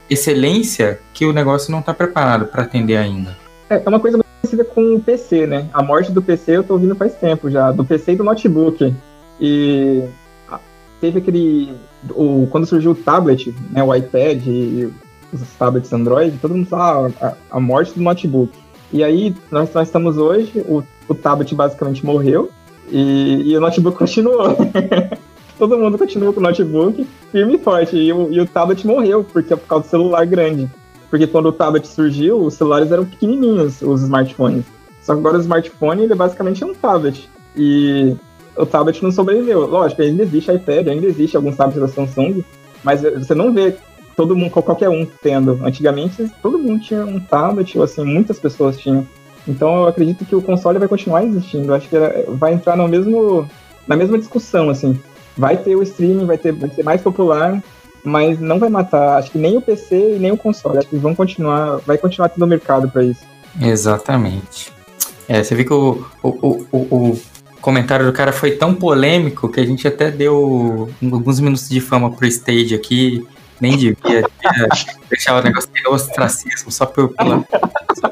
excelência que o negócio não está preparado para atender ainda. É, é uma coisa parecida com o PC, né? A morte do PC eu tô ouvindo faz tempo já, do PC e do notebook. E teve aquele. O, quando surgiu o tablet, né, o iPad e os tablets Android, todo mundo fala ah, a, a morte do notebook. E aí, nós, nós estamos hoje, o, o tablet basicamente morreu e, e o notebook continuou. todo mundo continua com o notebook firme e forte. E o, e o tablet morreu, porque é por causa do celular grande. Porque quando o tablet surgiu, os celulares eram pequenininhos, os smartphones. Só que agora o smartphone, ele é basicamente um tablet. E o tablet não sobreviveu. Lógico, ainda existe iPad, ainda existe alguns tablets da Samsung, mas você não vê todo mundo, qualquer um tendo. Antigamente, todo mundo tinha um tablet, ou assim, muitas pessoas tinham. Então eu acredito que o console vai continuar existindo. Eu acho que vai entrar no mesmo, na mesma discussão, assim. Vai ter o streaming, vai, ter, vai ser mais popular, mas não vai matar, acho que nem o PC e nem o console. Acho que vão continuar, vai continuar tendo mercado para isso. Exatamente. É, você viu que o, o, o, o, comentário do cara foi tão polêmico que a gente até deu alguns minutos de fama pro stage aqui. Nem devia, deixar o negócio de ostracismo só pelo, pela, só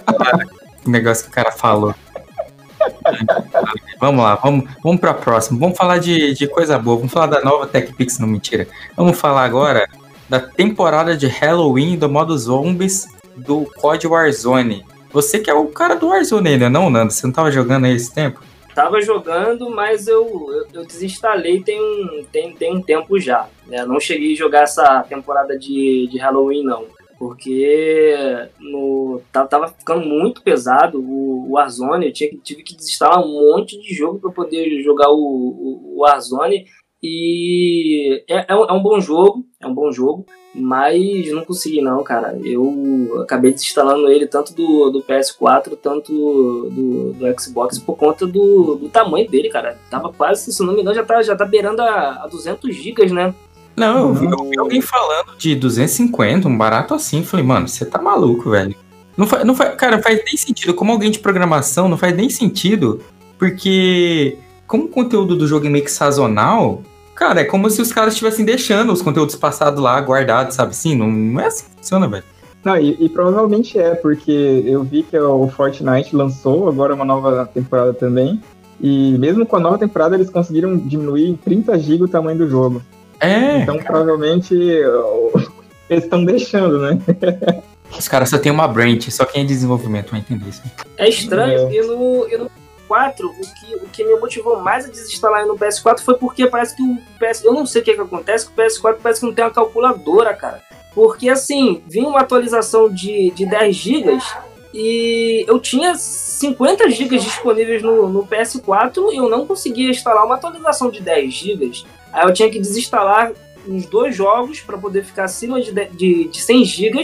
negócio que o cara falou. Vamos lá, vamos, vamos para a próxima. Vamos falar de, de coisa boa. Vamos falar da nova TechPix, não mentira. Vamos falar agora da temporada de Halloween do modo zombies do COD Warzone. Você que é o cara do Warzone ainda, não, Nando? Você não tava jogando aí esse tempo? Tava jogando, mas eu, eu, eu desinstalei tem um, tem, tem um tempo já. Né? Não cheguei a jogar essa temporada de, de Halloween, não porque no, tava ficando muito pesado o, o Warzone, eu tinha, tive que desinstalar um monte de jogo para poder jogar o, o, o Warzone e é, é, um, é, um, bom jogo, é um bom jogo, mas não consegui não, cara. Eu acabei desinstalando ele tanto do, do PS4, tanto do, do Xbox por conta do, do tamanho dele, cara. Tava quase, se não me engano, já tá, já tá beirando a, a 200 GB, né? Não, eu vi, eu vi, alguém falando de 250, um barato assim. Falei, mano, você tá maluco, velho. Não faz, não faz, cara, faz nem sentido. Como alguém de programação, não faz nem sentido. Porque, como o conteúdo do jogo é meio que sazonal, cara, é como se os caras estivessem deixando os conteúdos passados lá guardados, sabe? Sim, não, não é assim que funciona, velho. Não, e, e, provavelmente é, porque eu vi que o Fortnite lançou agora uma nova temporada também. E mesmo com a nova temporada, eles conseguiram diminuir em 30 GB o tamanho do jogo. É. Então provavelmente eles estão deixando, né? Os caras só tem uma branch, só quem é desenvolvimento vai entender isso. É estranho, é. E, no, e no 4, o que, o que me motivou mais a desinstalar no PS4 foi porque parece que o PS. Eu não sei o que, que acontece, que o PS4 parece que não tem uma calculadora, cara. Porque assim, vinha uma atualização de, de 10 GB e eu tinha 50 GB disponíveis no, no PS4 e eu não conseguia instalar uma atualização de 10 GB. Aí eu tinha que desinstalar uns dois jogos para poder ficar acima de, de, de 100 GB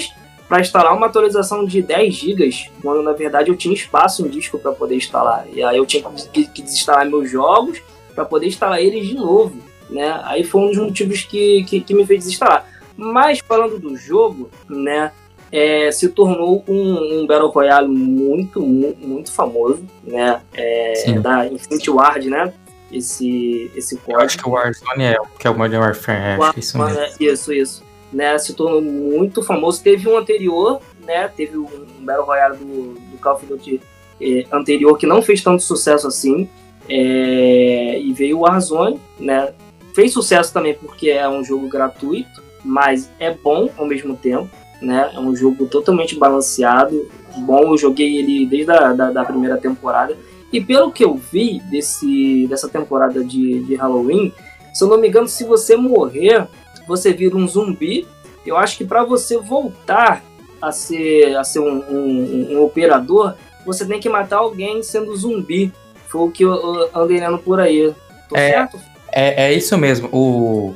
para instalar uma atualização de 10 GB, quando na verdade eu tinha espaço em disco para poder instalar. E aí eu tinha que, que desinstalar meus jogos para poder instalar eles de novo. Né? Aí foi um dos motivos que, que, que me fez desinstalar. Mas falando do jogo, né? É, se tornou um, um, Battle Royale muito, muito, muito famoso, né? É, da Infinity Ward, né? esse, esse código. Eu acho que o Warzone é, que é o Modern Warfare, é, War, isso mesmo. É, isso, isso. Né, se tornou muito famoso. Teve um anterior, né? Teve um Battle Royale do, do Call of Duty eh, anterior que não fez tanto sucesso assim. É, e veio o Warzone, né? Fez sucesso também porque é um jogo gratuito, mas é bom ao mesmo tempo, né? É um jogo totalmente balanceado. Bom, eu joguei ele desde a da, da primeira temporada e pelo que eu vi desse, dessa temporada de, de Halloween, se eu não me engano, se você morrer, você vira um zumbi. Eu acho que para você voltar a ser, a ser um, um, um, operador, você tem que matar alguém sendo zumbi. Foi o que eu andei lendo por aí. Tô é, certo? É, é isso mesmo. O...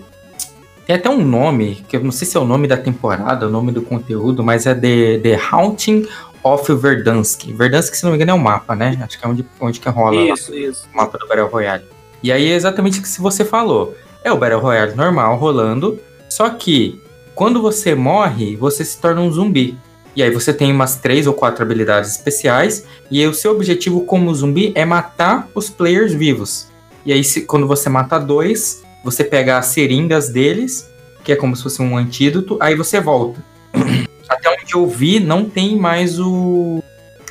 Tem até um nome, que eu não sei se é o nome da temporada, o nome do conteúdo, mas é The, The Haunting of Verdansk. Verdansk, se não me engano, é um mapa, né? Acho que é onde, onde que rola isso, isso. o mapa do Battle Royale. E aí é exatamente o que você falou. É o Battle Royale normal rolando, só que quando você morre, você se torna um zumbi. E aí você tem umas três ou quatro habilidades especiais, e o seu objetivo como zumbi é matar os players vivos. E aí, se, quando você mata dois, você pega as seringas deles, que é como se fosse um antídoto, aí você volta. Até onde eu vi, não tem mais o.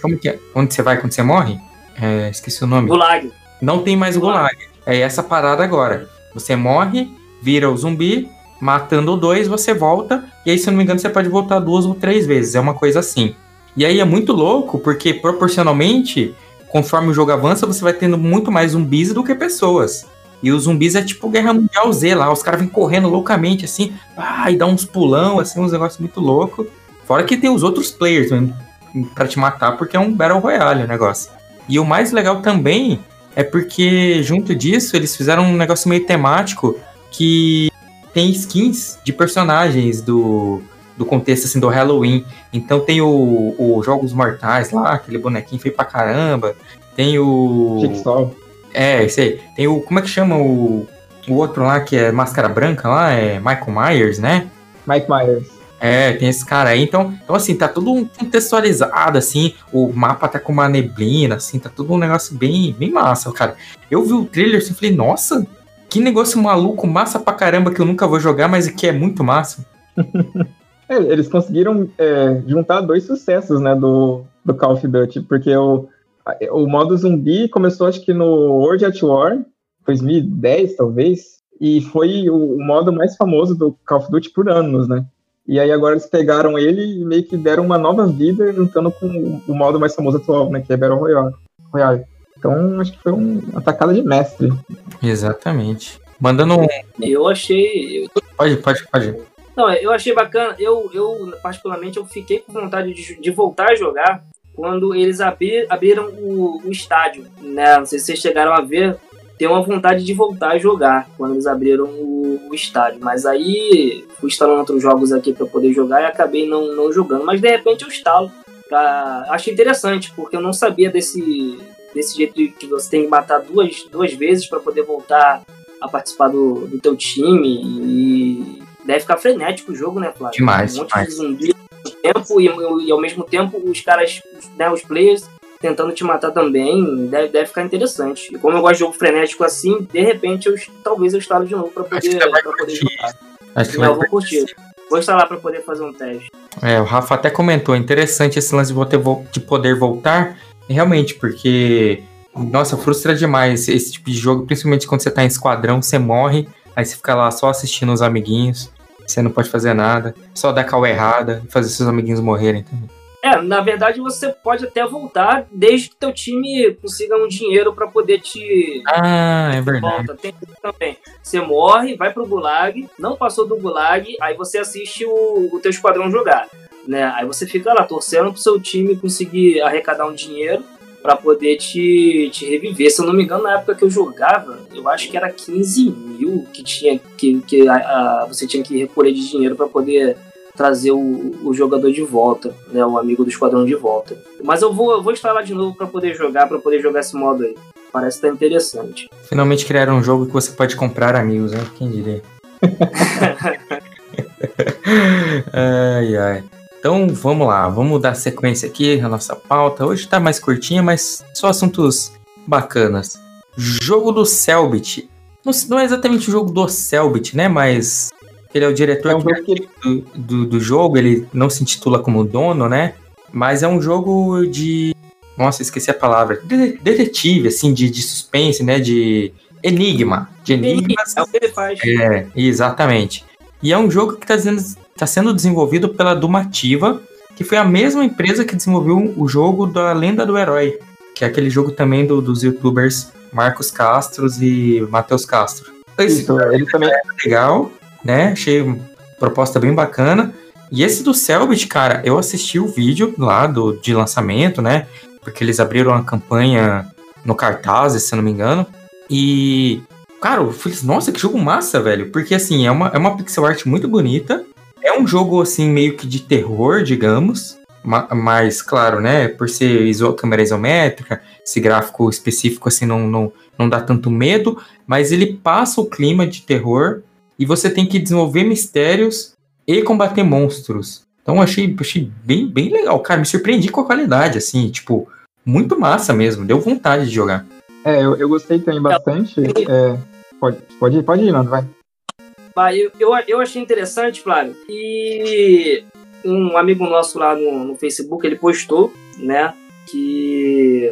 Como que é? Onde você vai quando você morre? É, esqueci o nome. Gulag. Não tem mais Gulag. Gulag. É essa parada agora. Você morre, vira o zumbi, matando dois, você volta, e aí, se eu não me engano, você pode voltar duas ou três vezes. É uma coisa assim. E aí é muito louco, porque proporcionalmente, conforme o jogo avança, você vai tendo muito mais zumbis do que pessoas. E os zumbis é tipo Guerra Mundial Z lá, os caras vêm correndo loucamente assim, ah, e dá uns pulão, assim, uns negócios muito loucos. Fora que tem os outros players né, pra te matar, porque é um Battle Royale o negócio. E o mais legal também é porque, junto disso, eles fizeram um negócio meio temático que tem skins de personagens do, do contexto assim, do Halloween. Então tem o, o Jogos Mortais lá, aquele bonequinho feio pra caramba. Tem o. Jigsaw. É, esse aí. Tem o. Como é que chama o, o outro lá que é Máscara Branca lá? É Michael Myers, né? Mike Myers. É, tem esse cara aí. Então, então assim, tá tudo contextualizado, assim. O mapa tá com uma neblina, assim, tá tudo um negócio bem, bem massa, cara. Eu vi o trailer assim, falei, nossa, que negócio maluco, massa pra caramba que eu nunca vou jogar, mas que é muito massa. é, eles conseguiram é, juntar dois sucessos, né, do, do Call of Duty, porque o, o modo zumbi começou, acho que no World at War, 2010, talvez, e foi o, o modo mais famoso do Call of Duty por anos, né? E aí agora eles pegaram ele e meio que deram uma nova vida juntando com o modo mais famoso atual, né? Que é Battle Royale. Royale. Então acho que foi um, uma tacada de mestre. Exatamente. Mandando um. Eu achei. Pode, pode, pode. Não, eu achei bacana. Eu, eu particularmente, eu fiquei com vontade de, de voltar a jogar quando eles abrir, abriram o, o, estádio, né? Não sei se vocês chegaram a ver. Tem uma vontade de voltar a jogar quando eles abriram o, o estádio. Mas aí fui instalando outros jogos aqui para poder jogar e acabei não, não jogando. Mas de repente eu instalo. Pra... Achei interessante, porque eu não sabia desse, desse jeito que você tem que matar duas, duas vezes para poder voltar a participar do, do teu time. E deve ficar frenético o jogo, né, Flávio? Demais. Um monte demais. de zumbi tempo e, e, ao mesmo tempo os caras, né, os players tentando te matar também, deve, deve ficar interessante. E como eu gosto de jogo frenético assim, de repente eu talvez eu instalo de novo para poder, pra poder jogar. Acho que Não, eu vou curtir. Vou instalar para poder fazer um teste. É, o Rafa até comentou, interessante esse lance de poder voltar, realmente, porque nossa, frustra demais esse tipo de jogo, principalmente quando você tá em esquadrão, você morre, aí você fica lá só assistindo os amiguinhos, você não pode fazer nada, só dar cal errada e fazer seus amiguinhos morrerem também. É, na verdade você pode até voltar desde que teu time consiga um dinheiro para poder te. Ah, é verdade. Volta. Tem também. Você morre, vai pro Gulag, não passou do Gulag, aí você assiste o, o teu esquadrão jogar. Né? Aí você fica lá torcendo pro seu time conseguir arrecadar um dinheiro para poder te, te reviver. Se eu não me engano, na época que eu jogava, eu acho que era 15 mil que tinha que, que a, a, você tinha que recolher de dinheiro para poder trazer o, o, jogador de volta, né, o amigo do esquadrão de volta. Mas eu vou, eu vou instalar de novo para poder jogar, para poder jogar esse modo aí. Parece estar tá interessante. Finalmente criaram um jogo que você pode comprar amigos, né? Quem diria? ai, ai. Então vamos lá, vamos dar sequência aqui na nossa pauta. Hoje tá mais curtinha, mas só assuntos bacanas. Jogo do Selbit. Não, não é exatamente o jogo do Selbit, né? Mas ele é o diretor É um jogo que- do, do, do jogo, ele não se intitula como dono, né? Mas é um jogo de. Nossa, esqueci a palavra. De- Detetive, assim, de, de suspense, né? De enigma. De enigmas. É o que ele faz. É, exatamente. E é um jogo que está sendo, tá sendo desenvolvido pela Dumativa, que foi a mesma empresa que desenvolveu o jogo da Lenda do Herói, que é aquele jogo também do- dos youtubers Marcos Castros e Matheus Castro. Esse Isso, ele também. legal, né? Achei proposta bem bacana. E esse do Selbit, cara, eu assisti o vídeo lá do, de lançamento, né? Porque eles abriram uma campanha no cartaz, se eu não me engano. E, cara, eu falei, nossa, que jogo massa, velho. Porque, assim, é uma, é uma pixel art muito bonita. É um jogo, assim, meio que de terror, digamos. Ma- Mas, claro, né? Por ser iso câmera isométrica, esse gráfico específico, assim, não, não, não dá tanto medo. Mas ele passa o clima de terror e você tem que desenvolver mistérios e combater monstros. Então eu achei, achei bem, bem legal, cara. Me surpreendi com a qualidade, assim, tipo, muito massa mesmo. Deu vontade de jogar. É, eu, eu gostei também bastante. É, pode, pode ir, pode ir, Nando, vai. Vai, eu, eu, eu achei interessante, Flávio, e um amigo nosso lá no, no Facebook, ele postou, né, que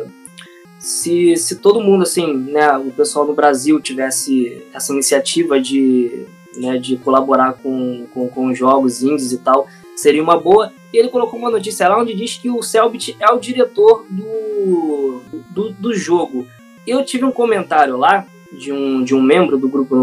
se, se todo mundo, assim, né, o pessoal no Brasil tivesse essa iniciativa de, né, de colaborar com, com, com os jogos indies e tal, seria uma boa. E ele colocou uma notícia lá onde diz que o Selbit é o diretor do, do, do jogo. Eu tive um comentário lá de um, de um membro do grupo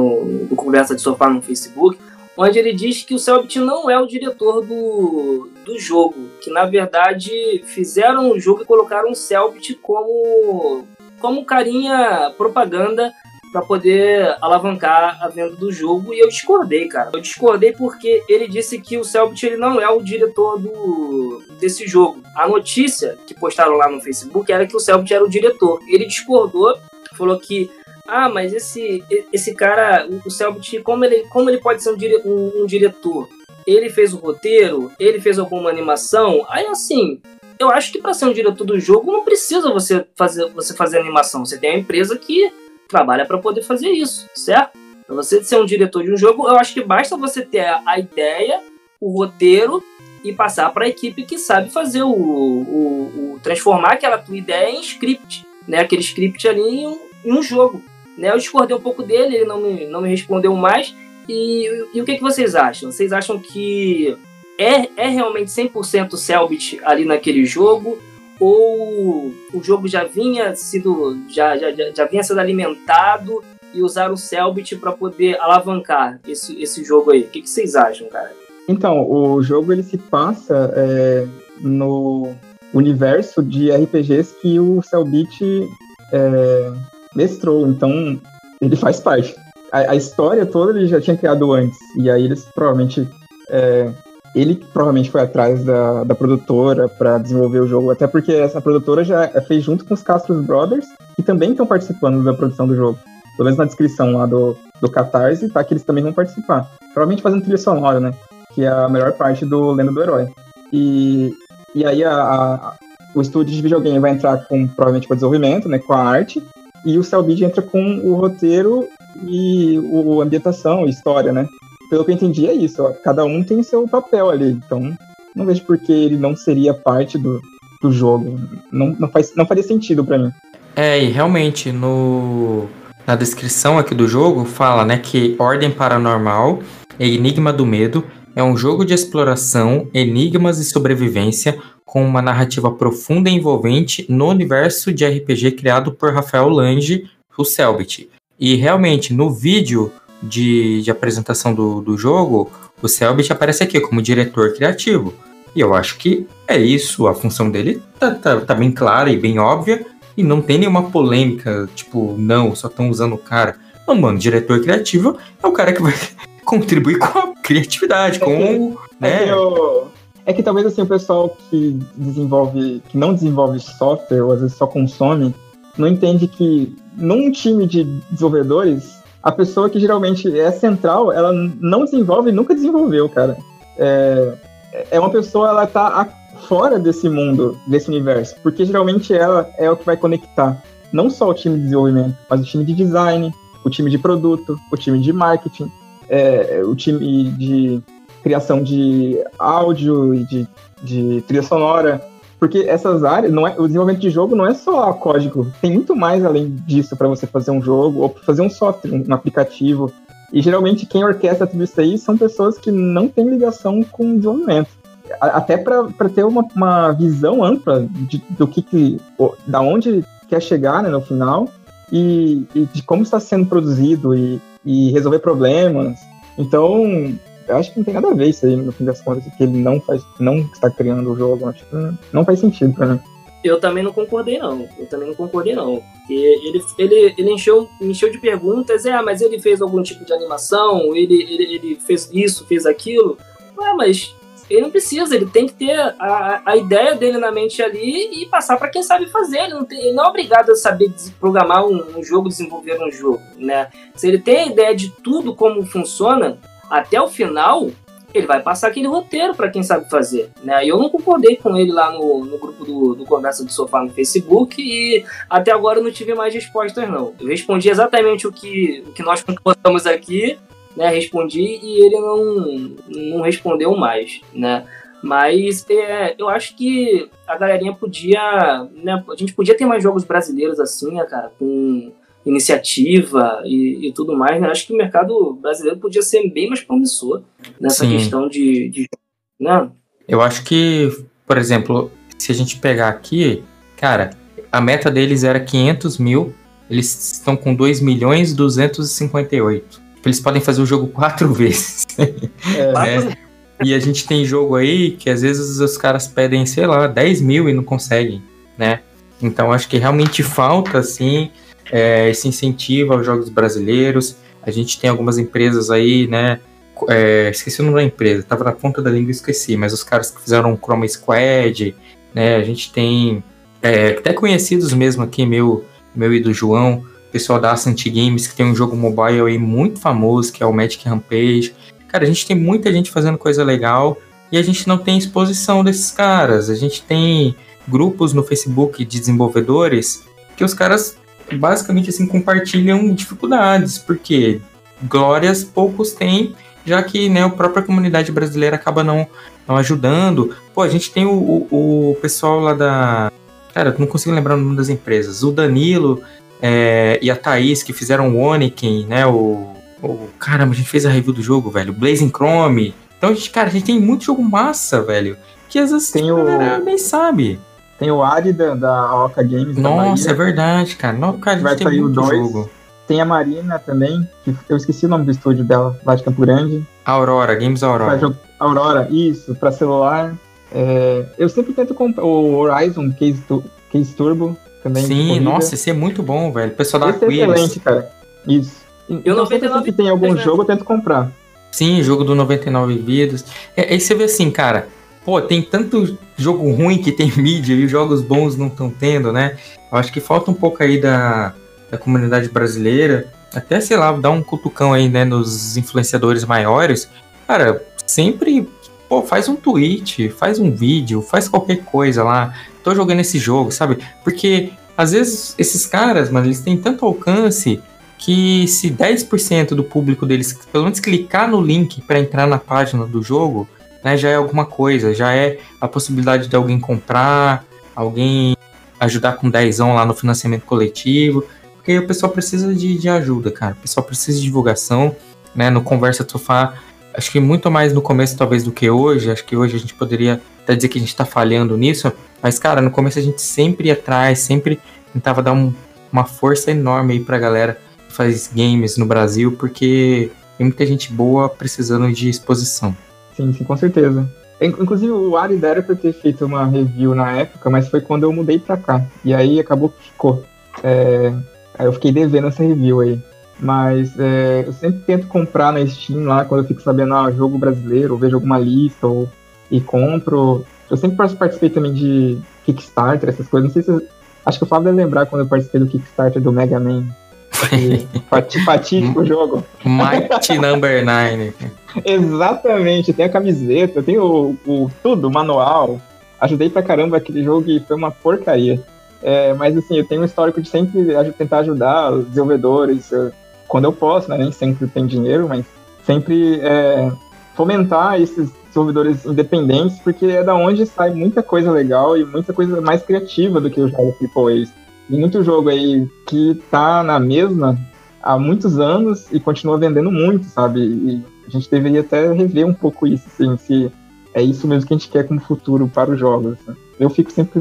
do Conversa de Sofá no Facebook, onde ele diz que o Selbit não é o diretor do, do jogo, que na verdade fizeram o jogo e colocaram o Selbit como, como carinha propaganda para poder alavancar a venda do jogo e eu discordei, cara. Eu discordei porque ele disse que o Selbit ele não é o diretor do, desse jogo. A notícia que postaram lá no Facebook era que o Selbit era o diretor. Ele discordou, falou que ah, mas esse, esse cara, o Selbit, como ele, como ele pode ser um, dire, um, um diretor? Ele fez o roteiro? Ele fez alguma animação? Aí assim, eu acho que para ser um diretor do jogo não precisa você fazer, você fazer animação. Você tem uma empresa que trabalha para poder fazer isso, certo? Para você ser um diretor de um jogo, eu acho que basta você ter a ideia, o roteiro e passar para a equipe que sabe fazer o, o, o, transformar aquela tua ideia em script, né? Aquele script ali em um, em um jogo. Né? Eu discordei um pouco dele, ele não me, não me respondeu mais. E, e o que, que vocês acham? Vocês acham que é, é realmente 100% Selbit ali naquele jogo? ou o jogo já vinha sido já, já, já vinha sendo alimentado e usaram o Selbit para poder alavancar esse, esse jogo aí. O que, que, vocês acham, cara? Então, o jogo ele se passa é, no universo de RPGs que o Selbit é, mestrou, então ele faz parte. A, a, história toda ele já tinha criado antes, e aí eles provavelmente é, ele provavelmente foi atrás da, da produtora para desenvolver o jogo, até porque essa produtora já fez junto com os Castro Brothers, que também estão participando da produção do jogo. Pelo menos na descrição lá do, do Catarse, tá que eles também vão participar. Provavelmente fazendo trilha sonora, né? Que é a melhor parte do Lenda do Herói. E, e aí a, a, o estúdio de videogame vai entrar com, provavelmente com o desenvolvimento, né? Com a arte. E o Cellbid entra com o roteiro e o, a ambientação, história, né? pelo que eu entendi, é isso. Ó. Cada um tem seu papel ali. Então, não vejo por que ele não seria parte do, do jogo. Não, não, faz, não faria sentido para mim. É, e realmente, no, na descrição aqui do jogo, fala né, que Ordem Paranormal Enigma do Medo é um jogo de exploração, enigmas e sobrevivência com uma narrativa profunda e envolvente no universo de RPG criado por Rafael Lange, o Selbit. E realmente, no vídeo de, de apresentação do, do jogo, o Selbit aparece aqui como diretor criativo. E eu acho que é isso, a função dele tá, tá, tá bem clara e bem óbvia, e não tem nenhuma polêmica, tipo, não, só estão usando o cara. Não, mano, diretor criativo é o cara que vai contribuir com a criatividade, com. É que, né? é, que é que talvez assim, o pessoal que desenvolve, que não desenvolve software, ou às vezes só consome, não entende que num time de desenvolvedores a pessoa que geralmente é central, ela não desenvolve, nunca desenvolveu, cara. É, é uma pessoa, ela tá fora desse mundo, desse universo, porque geralmente ela é o que vai conectar não só o time de desenvolvimento, mas o time de design, o time de produto, o time de marketing, é, o time de criação de áudio e de, de trilha sonora. Porque essas áreas, não é, o desenvolvimento de jogo não é só código, tem muito mais além disso para você fazer um jogo ou fazer um software, um aplicativo. E geralmente quem orquestra tudo isso aí são pessoas que não têm ligação com o desenvolvimento. Até para ter uma, uma, visão ampla de, do que, que da onde quer chegar né, no final e, e, de como está sendo produzido e, e resolver problemas. Então, eu acho que não tem nada a ver isso aí, no fim das contas, que ele não faz, não está criando o jogo. Acho que não, faz sentido pra mim. Eu também não concordei, não. Eu também não concordei, não. Porque ele, ele, ele encheu, me encheu de perguntas. É, mas ele fez algum tipo de animação? Ele, ele, ele fez isso, fez aquilo? Ué, mas ele não precisa. Ele tem que ter a, a ideia dele na mente ali e passar para quem sabe fazer. Ele não, tem, ele não é obrigado a saber programar um, um jogo, desenvolver um jogo, né? Se ele tem a ideia de tudo como funciona, até o final, ele vai passar aquele roteiro para quem sabe fazer. Né? Eu não concordei com ele lá no, no grupo do, do Conversa do Sofá no Facebook e até agora não tive mais respostas, não. Eu respondi exatamente o que, o que nós concordamos aqui, né? Respondi e ele não, não respondeu mais, né? Mas é, eu acho que a galerinha podia. Né, a gente podia ter mais jogos brasileiros assim, né, cara? Com iniciativa e, e, tudo mais, né? Acho que o mercado brasileiro podia ser bem mais promissor nessa Sim. questão de, de, né? Eu acho que, por exemplo, se a gente pegar aqui, cara, a meta deles era 500 mil, eles estão com 2 milhões 258. Eles podem fazer o jogo quatro vezes. É, né? E a gente tem jogo aí que às vezes os caras pedem, sei lá, 10 mil e não conseguem, né? Então acho que realmente falta, assim, é, esse incentivo aos jogos brasileiros. A gente tem algumas empresas aí, né? É, esqueci o nome da empresa, tava na ponta da língua e esqueci, mas os caras que fizeram o Chroma Squad, né? A gente tem é, até conhecidos mesmo aqui, meu, meu e do João, pessoal da Ascent Games, que tem um jogo mobile aí muito famoso, que é o Magic Rampage. Cara, a gente tem muita gente fazendo coisa legal e a gente não tem exposição desses caras. A gente tem grupos no Facebook de desenvolvedores que os caras basicamente assim compartilham dificuldades, porque glórias poucos têm, já que né, a própria comunidade brasileira acaba não, não ajudando. Pô, a gente tem o, o, o pessoal lá da. Cara, não consigo lembrar o nome das empresas. O Danilo é, e a Thaís que fizeram o Oniken, né? O, o. Caramba, a gente fez a review do jogo, velho. Blazing Chrome. Então, a gente, cara, a gente tem muito jogo massa, velho. Que às vezes tem tipo, o... nem sabe. Tem o Ari da, da Oca Games. Nossa, é verdade, cara. Não, cara, a gente Vai tem sair muito o dois. jogo. Tem a Marina também, que eu esqueci o nome do estúdio dela, lá de Campo Grande. Aurora, Games Aurora. Jogo- Aurora, isso, pra celular. É, eu sempre tento comprar o Horizon Case, Tu- Case Turbo também. Sim, disponível. nossa, esse é muito bom, velho. O pessoal da Esse é Aquiles. excelente, cara. Isso. Eu Então, sempre 99 que tem algum jogo, eu tento comprar. Sim, jogo do 99 vidas. É, aí você vê assim, cara, pô, tem tanto jogo ruim que tem mídia e os jogos bons não estão tendo, né? Eu acho que falta um pouco aí da, da comunidade brasileira, até, sei lá, dar um cutucão aí, né, nos influenciadores maiores. Cara, sempre, pô, faz um tweet, faz um vídeo, faz qualquer coisa lá. Tô jogando esse jogo, sabe? Porque, às vezes, esses caras, mano, eles têm tanto alcance que se 10% do público deles pelo menos clicar no link para entrar na página do jogo, né, já é alguma coisa, já é a possibilidade de alguém comprar, alguém ajudar com 10 lá no financiamento coletivo, porque o pessoal precisa de, de ajuda, cara, o pessoal precisa de divulgação, né, no Conversa Sofá, acho que muito mais no começo talvez do que hoje, acho que hoje a gente poderia até dizer que a gente tá falhando nisso, mas cara, no começo a gente sempre ia atrás, sempre tentava dar um- uma força enorme aí pra galera que faz games no Brasil, porque tem muita gente boa precisando de exposição. Sim, sim, com certeza. In- Inclusive, o Ari era pra eu ter feito uma review na época, mas foi quando eu mudei pra cá. E aí acabou que ficou. É, Aí eu fiquei devendo essa review aí. Mas é, eu sempre tento comprar na Steam lá, quando eu fico sabendo, ah, jogo brasileiro, vejo alguma lista, ou, e compro. Eu sempre participei também de Kickstarter, essas coisas. Não sei se. Acho que o Fábio deve lembrar quando eu participei do Kickstarter do Mega Man. Fatídico o jogo. Mighty Number 9. Exatamente, tem a camiseta, tem o, o tudo, o manual. Ajudei pra caramba aquele jogo e foi uma porcaria. É, mas assim, eu tenho um histórico de sempre tentar ajudar os desenvolvedores quando eu posso, né? Nem sempre tem dinheiro, mas sempre é, fomentar esses desenvolvedores independentes, porque é da onde sai muita coisa legal e muita coisa mais criativa do que os jogos AAA. Tem muito jogo aí que tá na mesma há muitos anos e continua vendendo muito, sabe? E a gente deveria até rever um pouco isso, assim, se é isso mesmo que a gente quer como futuro para os jogos. né? Eu fico sempre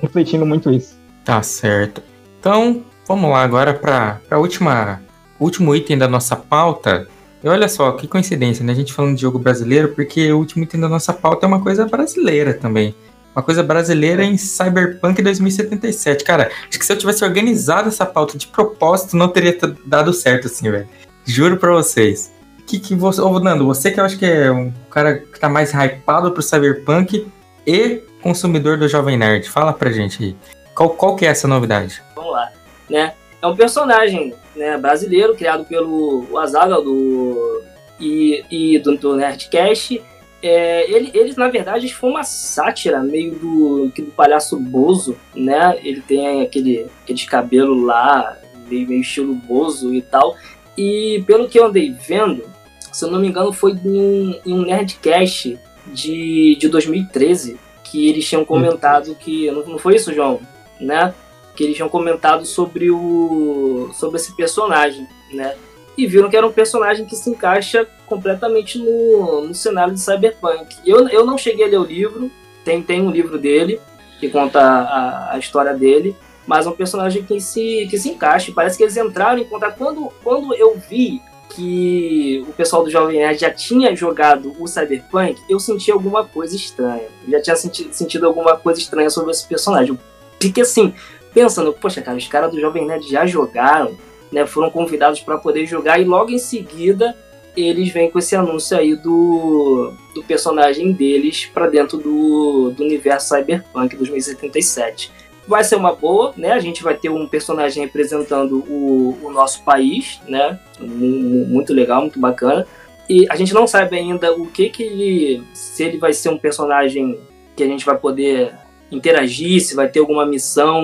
refletindo muito isso. Tá certo. Então, vamos lá agora para a última último item da nossa pauta. E olha só, que coincidência, né? A gente falando de jogo brasileiro, porque o último item da nossa pauta é uma coisa brasileira também. Uma coisa brasileira em Cyberpunk 2077. Cara, acho que se eu tivesse organizado essa pauta de propósito, não teria dado certo assim, velho. Juro pra vocês. Que que você. Ô, Nando, você que eu acho que é um cara que tá mais hypado pro Cyberpunk e consumidor do Jovem Nerd. Fala pra gente aí. Qual, qual que é essa novidade? Vamos lá, né? É um personagem né, brasileiro criado pelo Azaghal do e, e do, do Nerdcast. É, ele, eles, na verdade, foi uma sátira meio do, que do palhaço Bozo, né? Ele tem aquele, aqueles cabelos lá, meio, meio estilo Bozo e tal. E pelo que eu andei vendo, se eu não me engano, foi em um, em um Nerdcast de, de 2013 que eles tinham comentado que. Não, não foi isso, João? Né? Que eles tinham comentado sobre o. sobre esse personagem, né? E viram que era um personagem que se encaixa completamente no, no cenário de Cyberpunk. Eu, eu não cheguei a ler o livro, tem, tem um livro dele, que conta a, a história dele, mas é um personagem que se, que se encaixa. Parece que eles entraram em contato. Quando, quando eu vi que o pessoal do Jovem Nerd já tinha jogado o Cyberpunk, eu senti alguma coisa estranha. Eu já tinha senti sentido alguma coisa estranha sobre esse personagem. Porque assim, pensando, poxa, cara, os caras do Jovem Nerd já jogaram, né? Foram convidados para poder jogar e logo em seguida eles vêm com esse anúncio aí do, do personagem deles para dentro do, do universo Cyberpunk 2077 vai ser uma boa, né? A gente vai ter um personagem representando o, o nosso país, né? Muito legal, muito bacana. E a gente não sabe ainda o que que ele, se ele vai ser um personagem que a gente vai poder interagir, se vai ter alguma missão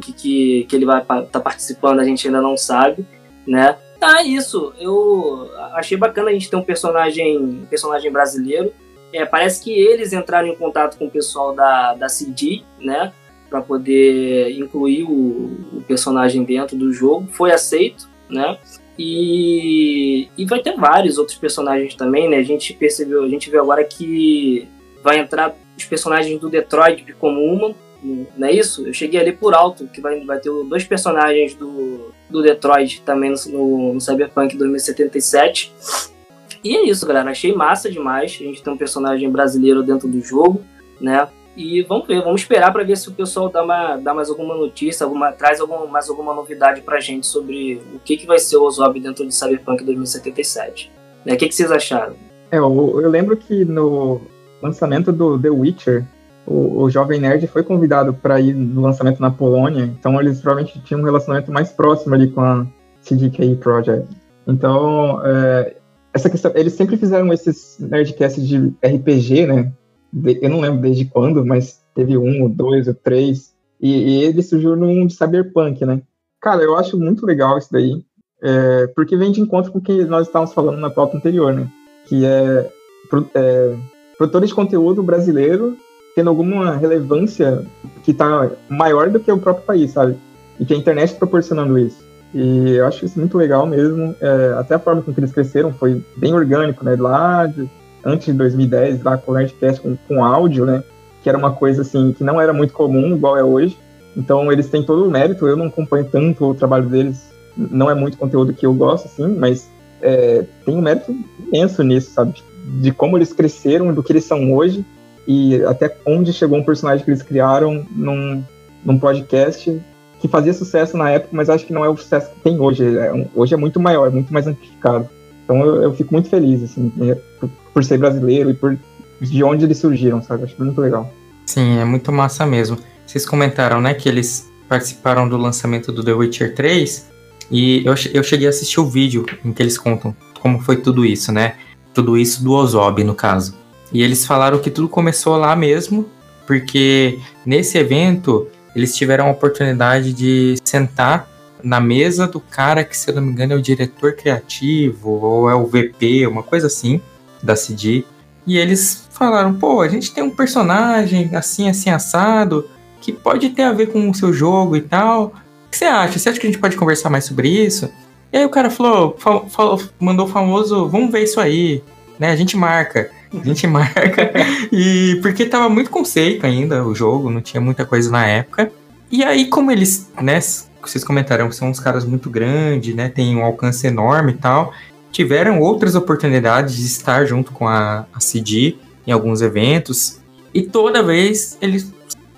que, que, que ele vai estar tá participando, a gente ainda não sabe, né? Ah, isso. Eu achei bacana a gente ter um personagem, personagem brasileiro. É, parece que eles entraram em contato com o pessoal da, da CD, né? para poder incluir o, o, personagem dentro do jogo. Foi aceito, né? E, e vai ter vários outros personagens também, né? A gente percebeu, a gente viu agora que vai entrar os personagens do Detroit como uma, não é isso? Eu cheguei ali por alto que vai, vai ter dois personagens do, do Detroit também no, no Cyberpunk 2077. E é isso, galera. Achei massa demais. A gente tem um personagem brasileiro dentro do jogo, né? E vamos ver, vamos esperar para ver se o pessoal dá, uma, dá mais alguma notícia, alguma, traz alguma, mais alguma novidade pra gente sobre o que, que vai ser o Ozob dentro de Cyberpunk 2077. Né? O que, que vocês acharam? É, eu, eu lembro que no lançamento do The Witcher, o, o Jovem Nerd foi convidado para ir no lançamento na Polônia, então eles provavelmente tinham um relacionamento mais próximo ali com a CDK Project. Então, é, essa questão, eles sempre fizeram esses nerdcasts de RPG, né? eu não lembro desde quando, mas teve um, dois, ou três, e, e ele surgiu num de Cyberpunk, né? Cara, eu acho muito legal isso daí, é, porque vem de encontro com o que nós estávamos falando na pauta anterior, né? Que é, é produtores de conteúdo brasileiro tendo alguma relevância que está maior do que o próprio país, sabe? E que a internet proporcionando isso. E eu acho isso muito legal mesmo. É, até a forma com que eles cresceram foi bem orgânico, né? Lá de antes de 2010, lá com o Nerdcast com, com áudio, né? Que era uma coisa assim que não era muito comum, igual é hoje. Então eles têm todo o mérito. Eu não acompanho tanto o trabalho deles, não é muito conteúdo que eu gosto, assim, mas é, tem um mérito imenso nisso, sabe? De como eles cresceram, do que eles são hoje e até onde chegou um personagem que eles criaram num, num podcast que fazia sucesso na época, mas acho que não é o sucesso que tem hoje. É, hoje é muito maior, muito mais amplificado. Então eu, eu fico muito feliz, assim, por, por, ser brasileiro e por de onde eles surgiram, sabe? Acho muito legal. Sim, é muito massa mesmo. Vocês comentaram, né, que eles participaram do lançamento do The Witcher 3 e eu, eu cheguei a assistir o vídeo em que eles contam como foi tudo isso, né? Tudo isso do Ozob, no caso. E eles falaram que tudo começou lá mesmo, porque nesse evento eles tiveram a oportunidade de sentar na mesa do cara que, se eu não me engano, é o diretor criativo ou é o VP, uma coisa assim, da CD. E eles falaram: pô, a gente tem um personagem assim, assim, assado, que pode ter a ver com o seu jogo e tal. O que você acha? Você acha que a gente pode conversar mais sobre isso? E aí o cara falou, falou, mandou o famoso, vamos ver isso aí, né? A gente marca, a gente marca. e porque tava muito conceito ainda o jogo, não tinha muita coisa na época. E aí, como eles, né, vocês comentaram que são uns caras muito grandes, né? Tem um alcance enorme e tal. Tiveram outras oportunidades de estar junto com a, a CD em alguns eventos. E toda vez eles,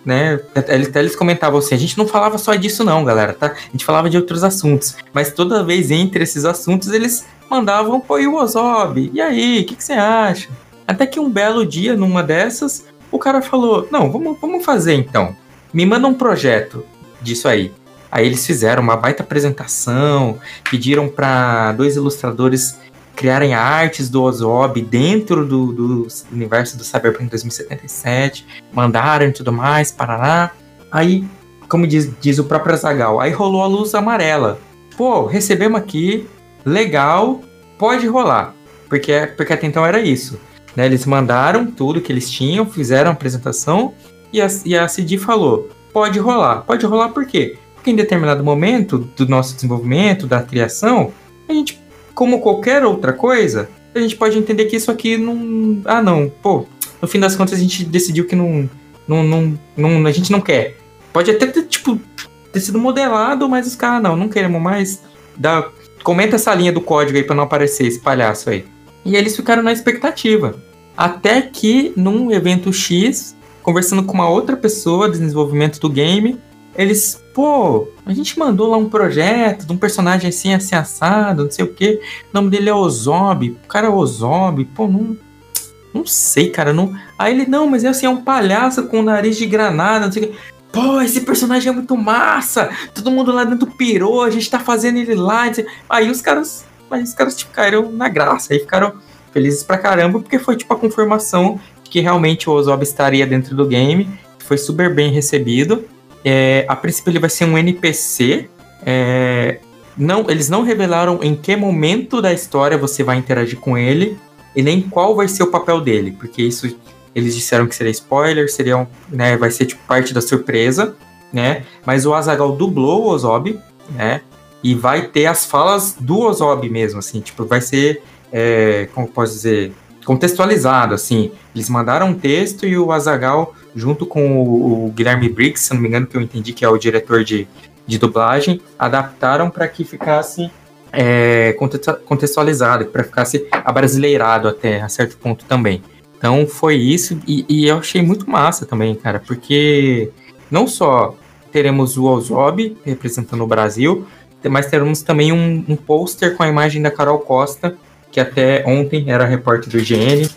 né? Eles, eles comentavam assim: a gente não falava só disso, não, galera, tá? A gente falava de outros assuntos. Mas toda vez entre esses assuntos eles mandavam, pô, e o Ozob? E aí, o que, que você acha? Até que um belo dia, numa dessas, o cara falou: Não, vamos, vamos fazer então. Me manda um projeto disso aí. Aí eles fizeram uma baita apresentação, pediram para dois ilustradores criarem artes do Ozob dentro do, do, universo do Cyberpunk 2077, mandaram e tudo mais, parará. Aí, como diz, diz o próprio Azagal, aí rolou a luz amarela. Pô, recebemos aqui, legal, pode rolar. Porque, porque até então era isso. Né? Eles mandaram tudo que eles tinham, fizeram a apresentação e a, e a CD falou: pode rolar. Pode rolar por quê? Porque em determinado momento do nosso desenvolvimento, da criação, a gente, como qualquer outra coisa, a gente pode entender que isso aqui não. Ah, não, pô, no fim das contas a gente decidiu que não. não, não, não a gente não quer. Pode até ter, tipo, ter sido modelado, mas os caras, não, não queremos mais dar comenta essa linha do código aí pra não aparecer esse palhaço aí. E eles ficaram na expectativa. Até que, num evento X, conversando com uma outra pessoa de desenvolvimento do game, eles, pô, a gente mandou lá um projeto de um personagem assim, assim, assado, não sei o que. O nome dele é Ozob. O cara é Ozob. Pô, não. Não sei, cara. Não... Aí ele, não, mas é assim, é um palhaço com nariz de granada, não sei o que. Pô, esse personagem é muito massa! Todo mundo lá dentro pirou, a gente tá fazendo ele lá. Aí os caras. Aí os caras, tipo, caíram na graça. Aí ficaram felizes pra caramba, porque foi tipo a confirmação que realmente o Ozob estaria dentro do game. Foi super bem recebido. É, a princípio ele vai ser um NPC. É, não, eles não revelaram em que momento da história você vai interagir com ele e nem qual vai ser o papel dele, porque isso eles disseram que seria spoiler, seria né, vai ser tipo parte da surpresa, né? Mas o Azagal dublou o Ozob, né? E vai ter as falas do Ozob mesmo, assim, tipo, vai ser, é, como posso dizer, contextualizado, assim. Eles mandaram um texto e o Azagal, junto com o, o, Guilherme Briggs, se não me engano, que eu entendi que é o diretor de, de dublagem, adaptaram para que ficasse é, contextualizado, para ficasse abrasileirado até a certo ponto também. Então foi isso, e, e, eu achei muito massa também, cara, porque não só teremos o Ozob representando o Brasil, mas teremos também um, um pôster com a imagem da Carol Costa, que até ontem era repórter do IGN.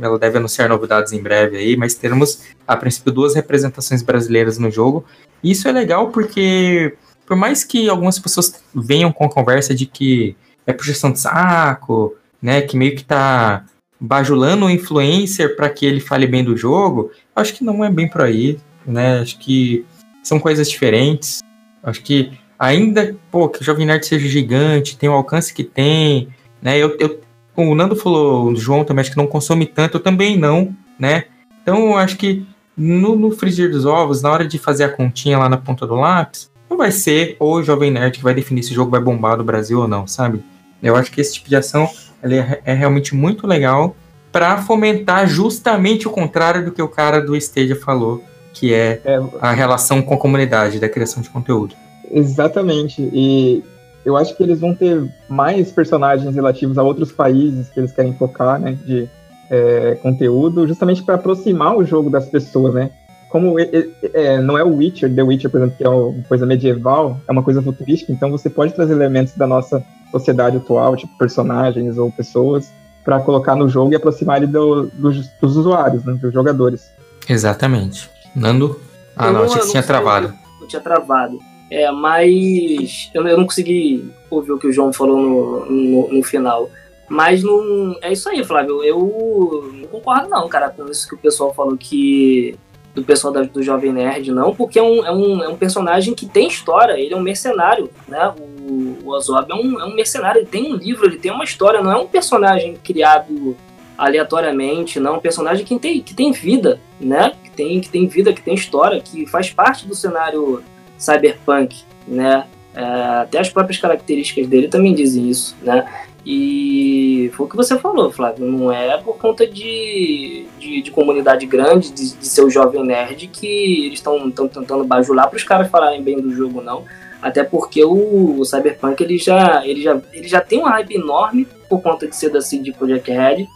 Ela deve anunciar novidades em breve aí, mas teremos, a princípio, duas representações brasileiras no jogo. Isso é legal porque, por mais que algumas pessoas venham com a conversa de que é puxação de saco, né, que meio que tá bajulando o influencer para que ele fale bem do jogo, acho que não é bem por aí, né? Acho que são coisas diferentes. Acho que ainda, pô, que o Jovem Nerd seja gigante, tem o alcance que tem, né? Eu, eu, o Nando falou, o João também acho que não consome tanto, eu também não, né? Então eu acho que no, no frigir dos ovos, na hora de fazer a continha lá na ponta do lápis, não vai ser o Jovem Nerd que vai definir se o jogo vai bombar no Brasil ou não, sabe? Eu acho que esse tipo de ação é, é realmente muito legal para fomentar justamente o contrário do que o cara do Stadia falou, que é, é, a relação com a comunidade da criação de conteúdo. Exatamente. E eu acho que eles vão ter mais personagens relativos a outros países que eles querem focar, né, de é, conteúdo, justamente para aproximar o jogo das pessoas, né? Como é, não é o Witcher, The Witcher, por exemplo, que é uma coisa medieval, é uma coisa futurística, então você pode trazer elementos da nossa sociedade atual, tipo personagens ou pessoas, para colocar no jogo e aproximar ele do, do, dos usuários, né, dos jogadores. Exatamente. Nando? Ah, eu não, achei que tinha travado. Não tinha travado. É, mas eu, eu não consegui ouvir o que o João falou no, no, no final. Mas não. É isso aí, Flávio. Eu não concordo, não, cara, com isso que o pessoal falou que. Do pessoal da, do Jovem Nerd, não, porque é um, é, um, é um personagem que tem história, ele é um mercenário, né? O, o Ozob é um, é um mercenário, ele tem um livro, ele tem uma história, não é um personagem criado aleatoriamente, não, é um personagem que tem, que tem vida, né? Que tem, que tem vida, que tem história, que faz parte do cenário cyberpunk, né? É, até as próprias características dele também dizem isso, né? E foi o que você falou, Flávio, não é por conta de, de, de comunidade grande, de, de ser o jovem nerd, que eles estão tentando bajular para os caras falarem bem do jogo, não. Até porque o, o, Cyberpunk ele já, ele, já, ele já tem um hype enorme por conta de ser da CD Projekt Red.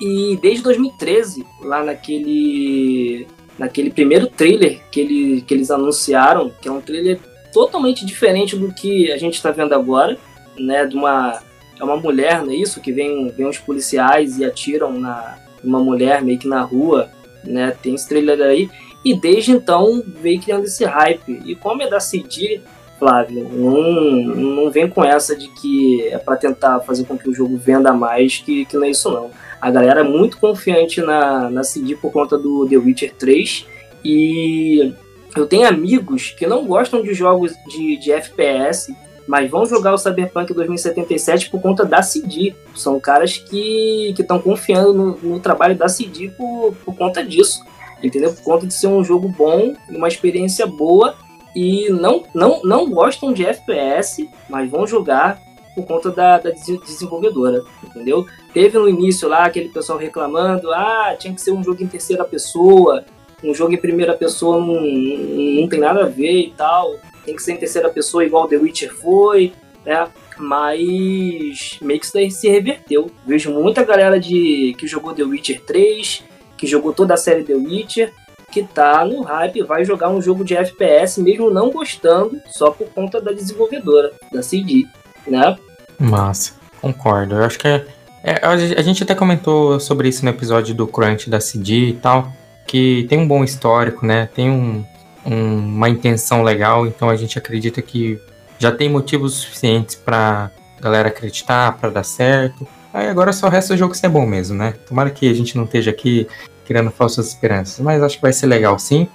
E desde 2013, lá naquele naquele primeiro trailer que, ele, que eles anunciaram, que é um trailer totalmente diferente do que a gente está vendo agora, né? De uma é uma mulher, não é isso? Que vem, vem uns policiais e atiram na uma mulher meio que na rua, né? Tem esse trailer aí. E desde então veio criando esse hype. E como é da CD, Flávio, não, não vem com essa de que é para tentar fazer com que o jogo venda mais, que, que não é isso não. A galera é muito confiante na, na CD por conta do The Witcher 3 e eu tenho amigos que não gostam de jogos de, de FPS, mas vão jogar o Cyberpunk 2077 por conta da CD. São caras que estão confiando no, no, trabalho da CD por, por conta disso, entendeu? Por conta de ser um jogo bom, uma experiência boa e não, não, não gostam de FPS, mas vão jogar por conta da, da desenvolvedora, entendeu? Teve no início lá aquele pessoal reclamando, ah, tinha que ser um jogo em terceira pessoa, um jogo em primeira pessoa não, não tem nada a ver e tal, tem que ser em terceira pessoa igual The Witcher foi, né? mas meio que isso daí se reverteu. Vejo muita galera de que jogou The Witcher 3, que jogou toda a série The Witcher, que tá no hype, vai jogar um jogo de FPS mesmo não gostando, só por conta da desenvolvedora, da CD, né? Massa, concordo. Eu acho que é, é, a gente até comentou sobre isso no episódio do Crunch da CD e tal, que tem um bom histórico, né? Tem um, um, uma intenção legal, então a gente acredita que já tem motivos suficientes para galera acreditar, para dar certo. Aí agora só resta o jogo ser bom mesmo, né? Tomara que a gente não esteja aqui criando falsas esperanças, mas acho que vai ser legal sim.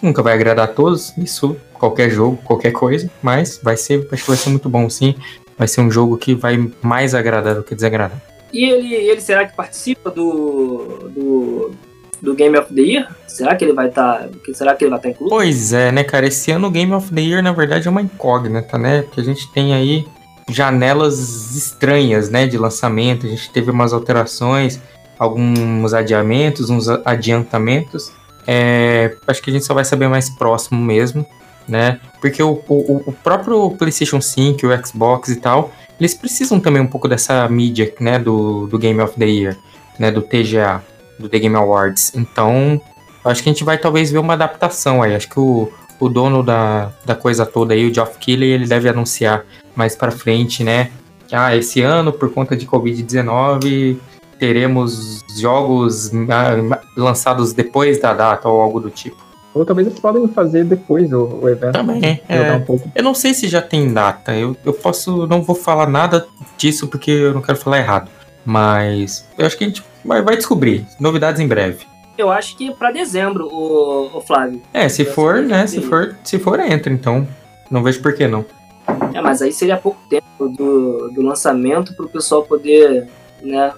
Nunca vai agradar a todos, isso, qualquer jogo, qualquer coisa, mas vai ser, acho que vai ser muito bom sim. Vai ser um jogo que vai mais agradar do que desagradar. E ele, ele será que participa do, do, do Game of the Year? Será que ele vai estar. Tá, será que ele vai estar tá incluso? Pois é, né, cara? Esse ano o Game of the Year, na verdade, é uma incógnita, né? Porque a gente tem aí janelas estranhas, né, de lançamento. A gente teve umas alterações, alguns adiamentos, uns adiantamentos. É, acho que a gente só vai saber mais próximo mesmo, né? Porque o, o, o próprio PlayStation 5, o Xbox e tal, eles precisam também um pouco dessa mídia, né, do, do Game of the Year, né, do TGA, do The Game Awards. Então, acho que a gente vai talvez ver uma adaptação aí. Acho que o, o dono da, da coisa toda aí, o Geoff Keighley, ele deve anunciar mais para frente, né, ah, esse ano, por conta de Covid-19, teremos jogos ah, lançados depois da data ou algo do tipo. Ou talvez eles podem fazer depois o, o evento. Também, é. Um pouco. Eu não sei se já tem data. Eu, eu posso. Não vou falar nada disso porque eu não quero falar errado. Mas eu acho que a gente vai, vai descobrir. Novidades em breve. Eu acho que para dezembro, o, o, Flávio. É, se for, né? Se for, se for, entra, então. Não vejo por que não. É, mas aí seria pouco tempo do, do lançamento para o pessoal poder, né,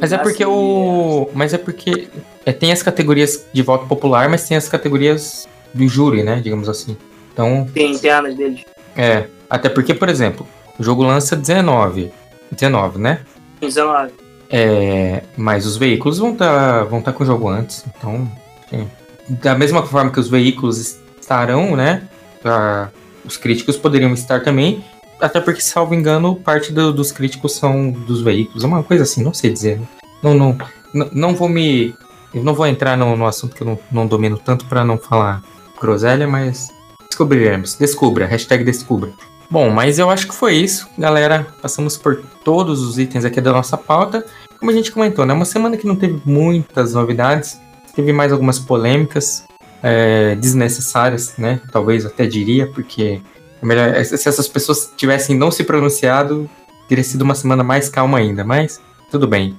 mas é porque o. Mas é porque é, tem as categorias de voto popular, mas tem as categorias do júri, né? Digamos assim. Então. Tem internas deles. É. Até porque, por exemplo, o jogo lança 19. 19, né? 19. É, mas os veículos vão estar tá, vão tá com o jogo antes. Então. Sim. Da mesma forma que os veículos estarão, né? Pra, os críticos poderiam estar também. Até porque, salvo engano, parte do, dos críticos são dos veículos. Uma coisa assim, não sei dizer. Não, não, não, não vou me. Não vou entrar no, no assunto que eu não, não domino tanto para não falar groselha, mas descobriremos. Descubra, hashtag descubra. Bom, mas eu acho que foi isso, galera. Passamos por todos os itens aqui da nossa pauta. Como a gente comentou, né? Uma semana que não teve muitas novidades, teve mais algumas polêmicas é, desnecessárias, né? Talvez até diria, porque melhor, se essas pessoas tivessem não se pronunciado, teria sido uma semana mais calma ainda, mas tudo bem.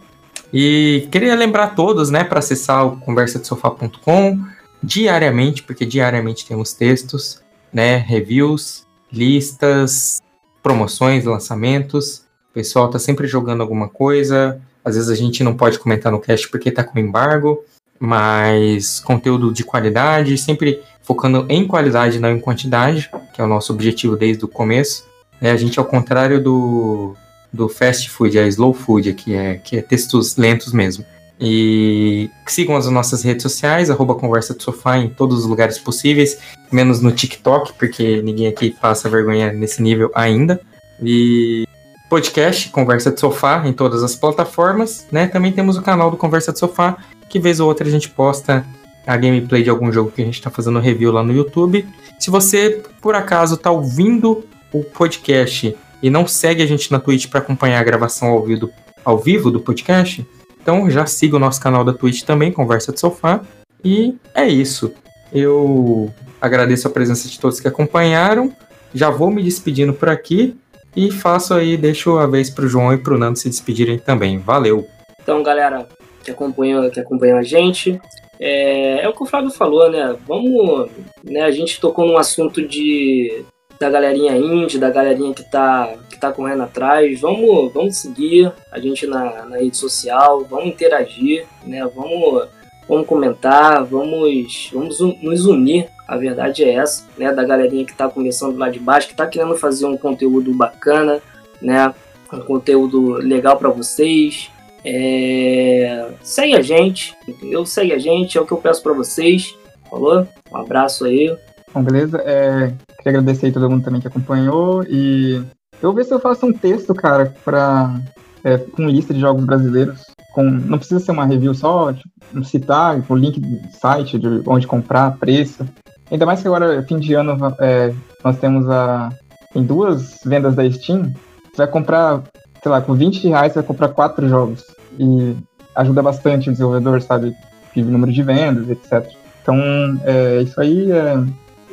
E queria lembrar a todos, né, para acessar o conversadesofá.com diariamente, porque diariamente temos textos, né, reviews, listas, promoções, lançamentos. O pessoal tá sempre jogando alguma coisa. Às vezes a gente não pode comentar no cast porque tá com embargo, mas conteúdo de qualidade, sempre focando em qualidade, não em quantidade, que é o nosso objetivo desde o começo. É, a gente, ao contrário do, do fast food, é slow food, que é, que é textos lentos mesmo. E sigam as nossas redes sociais, arroba Conversa do Sofá em todos os lugares possíveis, menos no TikTok, porque ninguém aqui passa vergonha nesse nível ainda. E podcast, Conversa de Sofá, em todas as plataformas, né? Também temos o canal do Conversa de Sofá, que vez ou outra a gente posta a gameplay de algum jogo que a gente está fazendo review lá no YouTube. Se você, por acaso, está ouvindo o podcast e não segue a gente na Twitch para acompanhar a gravação ao vivo, ao vivo do podcast, então já siga o nosso canal da Twitch também, Conversa de Sofá. E é isso. Eu agradeço a presença de todos que acompanharam. Já vou me despedindo por aqui e faço aí, deixo a vez para o João e para o Nando se despedirem também. Valeu! Então, galera que acompanham, que acompanham a gente, é, é o que o Flávio falou, né? Vamos. Né, a gente tocou num assunto de da galerinha indie, da galerinha que tá, que tá correndo atrás. Vamos, vamos seguir a gente na, na rede social, vamos interagir, né? Vamos, vamos comentar, vamos, vamos nos unir. A verdade é essa, né? Da galerinha que tá começando lá de baixo, que tá querendo fazer um conteúdo bacana, né? Um conteúdo legal para vocês, é... Segue a gente, entendeu? Segue a gente, é o que eu peço para vocês. Falou? Um abraço aí. Bom, beleza. É, queria agradecer aí todo mundo também que acompanhou e Eu vou ver se eu faço um texto, cara, pra, é, com lista de jogos brasileiros. Com, não precisa ser uma review só, tipo, citar o link do site de onde comprar, preço. Ainda mais que agora, fim de ano, é, nós temos a. Tem duas vendas da Steam. Você vai comprar, sei lá, com 20 reais você vai comprar quatro jogos. E ajuda bastante o desenvolvedor, sabe? De número de vendas, etc. Então, é, isso aí é.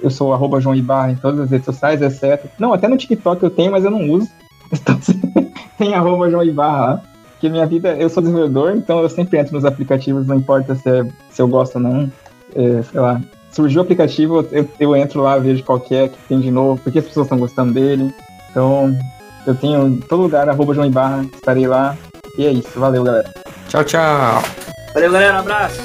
Eu sou arroba João Ibarra em todas as redes sociais, exceto. Não, até no TikTok eu tenho, mas eu não uso. Então, tem arroba João Ibarra lá. Porque minha vida, eu sou desenvolvedor, então eu sempre entro nos aplicativos, não importa se, é, se eu gosto ou não. É, sei lá, surgiu o aplicativo, eu, eu entro lá, vejo qual que é, que tem de novo, porque as pessoas estão gostando dele. Então, eu tenho em todo lugar, arroba João Ibarra, estarei lá. E é isso, valeu, galera. Tchau, tchau. Valeu, galera, um abraço.